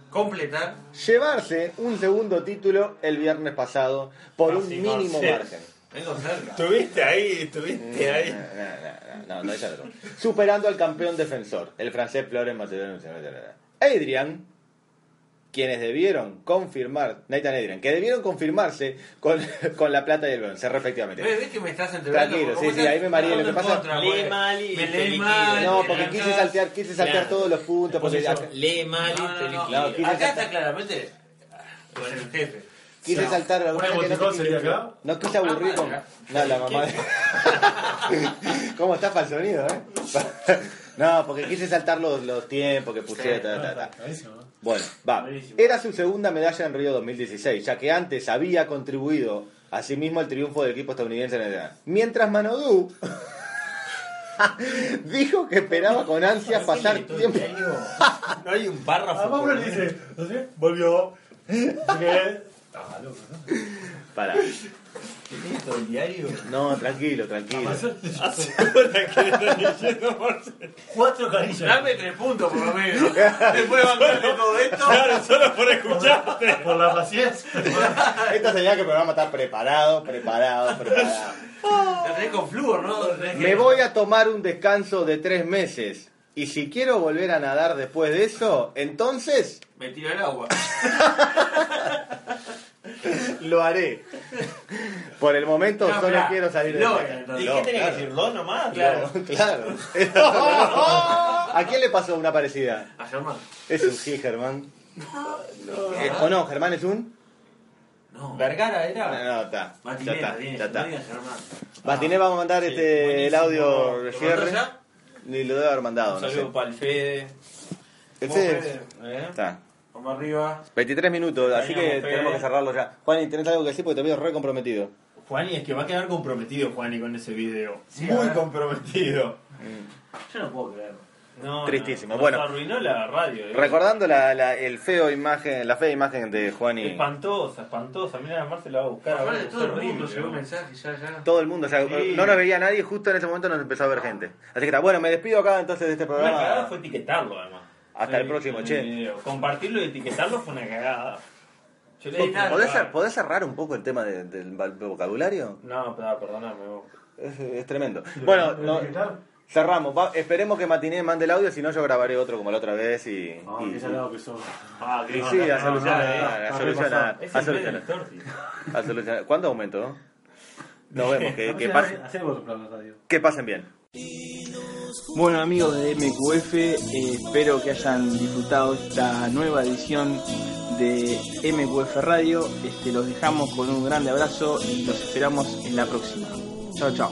Completar. llevarse un segundo título el viernes pasado por un mínimo margen. Estuviste ahí, estuviste ahí. No, no, no, no. Superando al campeón defensor, el francés Florent Macedonio. Adrian, quienes debieron confirmar, Nathan Adrian, que debieron confirmarse con, *laughs* con la plata y el bronce, respectivamente. ¿Ves, ves que me estás entregando? Tranquilo, ¿Cómo sí, sí, ahí me mareé, lo que pasa- contra, Lee mal y Me mal. No, porque quise saltear, quise saltear Claro. todos los puntos. Porque acá- Lee mal y No, te no, no. No, Acá saltar- está claramente. Bueno, el jefe. Quise saltar ¿Un alguna que no sería acá? No quise aburrir con. No, la mamá. de- *laughs* ¿Cómo está para el sonido, eh? *laughs* No, porque quise saltar los, los tiempos que pusieron. ta, ta, ¿no? Bueno, va. Buenísimo. Era su segunda medalla en Río 2016, ya que antes había contribuido asimismo al triunfo del equipo estadounidense en el verano. Mientras Manodú *laughs* dijo que esperaba con ansias pasar tiempo. No hay un párrafo. Ah, Pablo le dice, no sé, volvió. *laughs* Porque- Ah, loco, ¿no? Para. ¿Tienes todo el diario? No, tranquilo, tranquilo. *laughs* *laughs* Cuatro carillas. Dame tres puntos por lo menos. *laughs* Después de todo esto. Claro, solo por escucharte. Por la paciencia. Esta señal que el programa está preparado, preparado, preparado. Te tenés con flúor, ¿no? Me voy a tomar un descanso de tres meses. Y si quiero volver a nadar después de eso, entonces Me tiro al agua. *laughs* lo haré. Por el momento No, solo mirá, quiero salir de no, acá. entonces. ¿Y No, qué tenés claro. que decir? ¿Dos nomás? Claro. Claro. *laughs* ¿A quién le pasó una parecida? A Germán. Es un sí, Germán. Eh, ¿O no? ¿Germán es un? No. ¿Vergara No, era? no, está. Ya Matiné, está, Matiné, ya está. no Germán. Matiné, vamos a mandar Sí, este, el audio de ¿Lo cierre. ya? Ni lo debe haber mandado, Un no sé. para el Fede. El Fede, ¿Eh? Está. Vamos arriba. 23 minutos, así que Fede. tenemos que cerrarlo ya. Juan, ¿tenés algo que decir? Porque te veo re comprometido. Juani es que va a quedar comprometido Juani con ese video. Sí, Muy ver. comprometido. Yo no puedo creerlo. No, Tristísimo. no, Bueno. nos arruinó la radio. eh. Recordando la, la- el feo imagen, la fea imagen de Juan y Espantosa, espantosa. Mira, Marce la va a buscar. Aparte, todo el mundo llegó un mensaje ya, ya. todo el mundo. O sea, Sí. no nos veía nadie, justo en ese momento nos empezó a ver gente. Así que está, bueno, me despido acá entonces de este Una cagada programa. fue etiquetarlo, además. Hasta el próximo, che. video. Compartirlo y etiquetarlo fue una cagada. Yo claro. ¿Podés, cer- podés cerrar un poco el tema de- del vocabulario? No, perdóname. vos. Es, es tremendo. Bueno, no- cerramos. Va- esperemos que Matiné mande el audio, si no yo grabaré otro como la otra vez y... Ah, y- qué salado que sos. Ah, que sí, a no, solucionar, no, no, a no, solucionar, Es a solucionar, a solucionar. ¿Cuánto aumento? *laughs* Nos vemos, que, que, pasen, que pasen bien. Bueno amigos de MQF, eh, espero que hayan disfrutado esta nueva edición de MQF Radio. Este, los dejamos con un grande abrazo y los esperamos en la próxima. Chao, chao.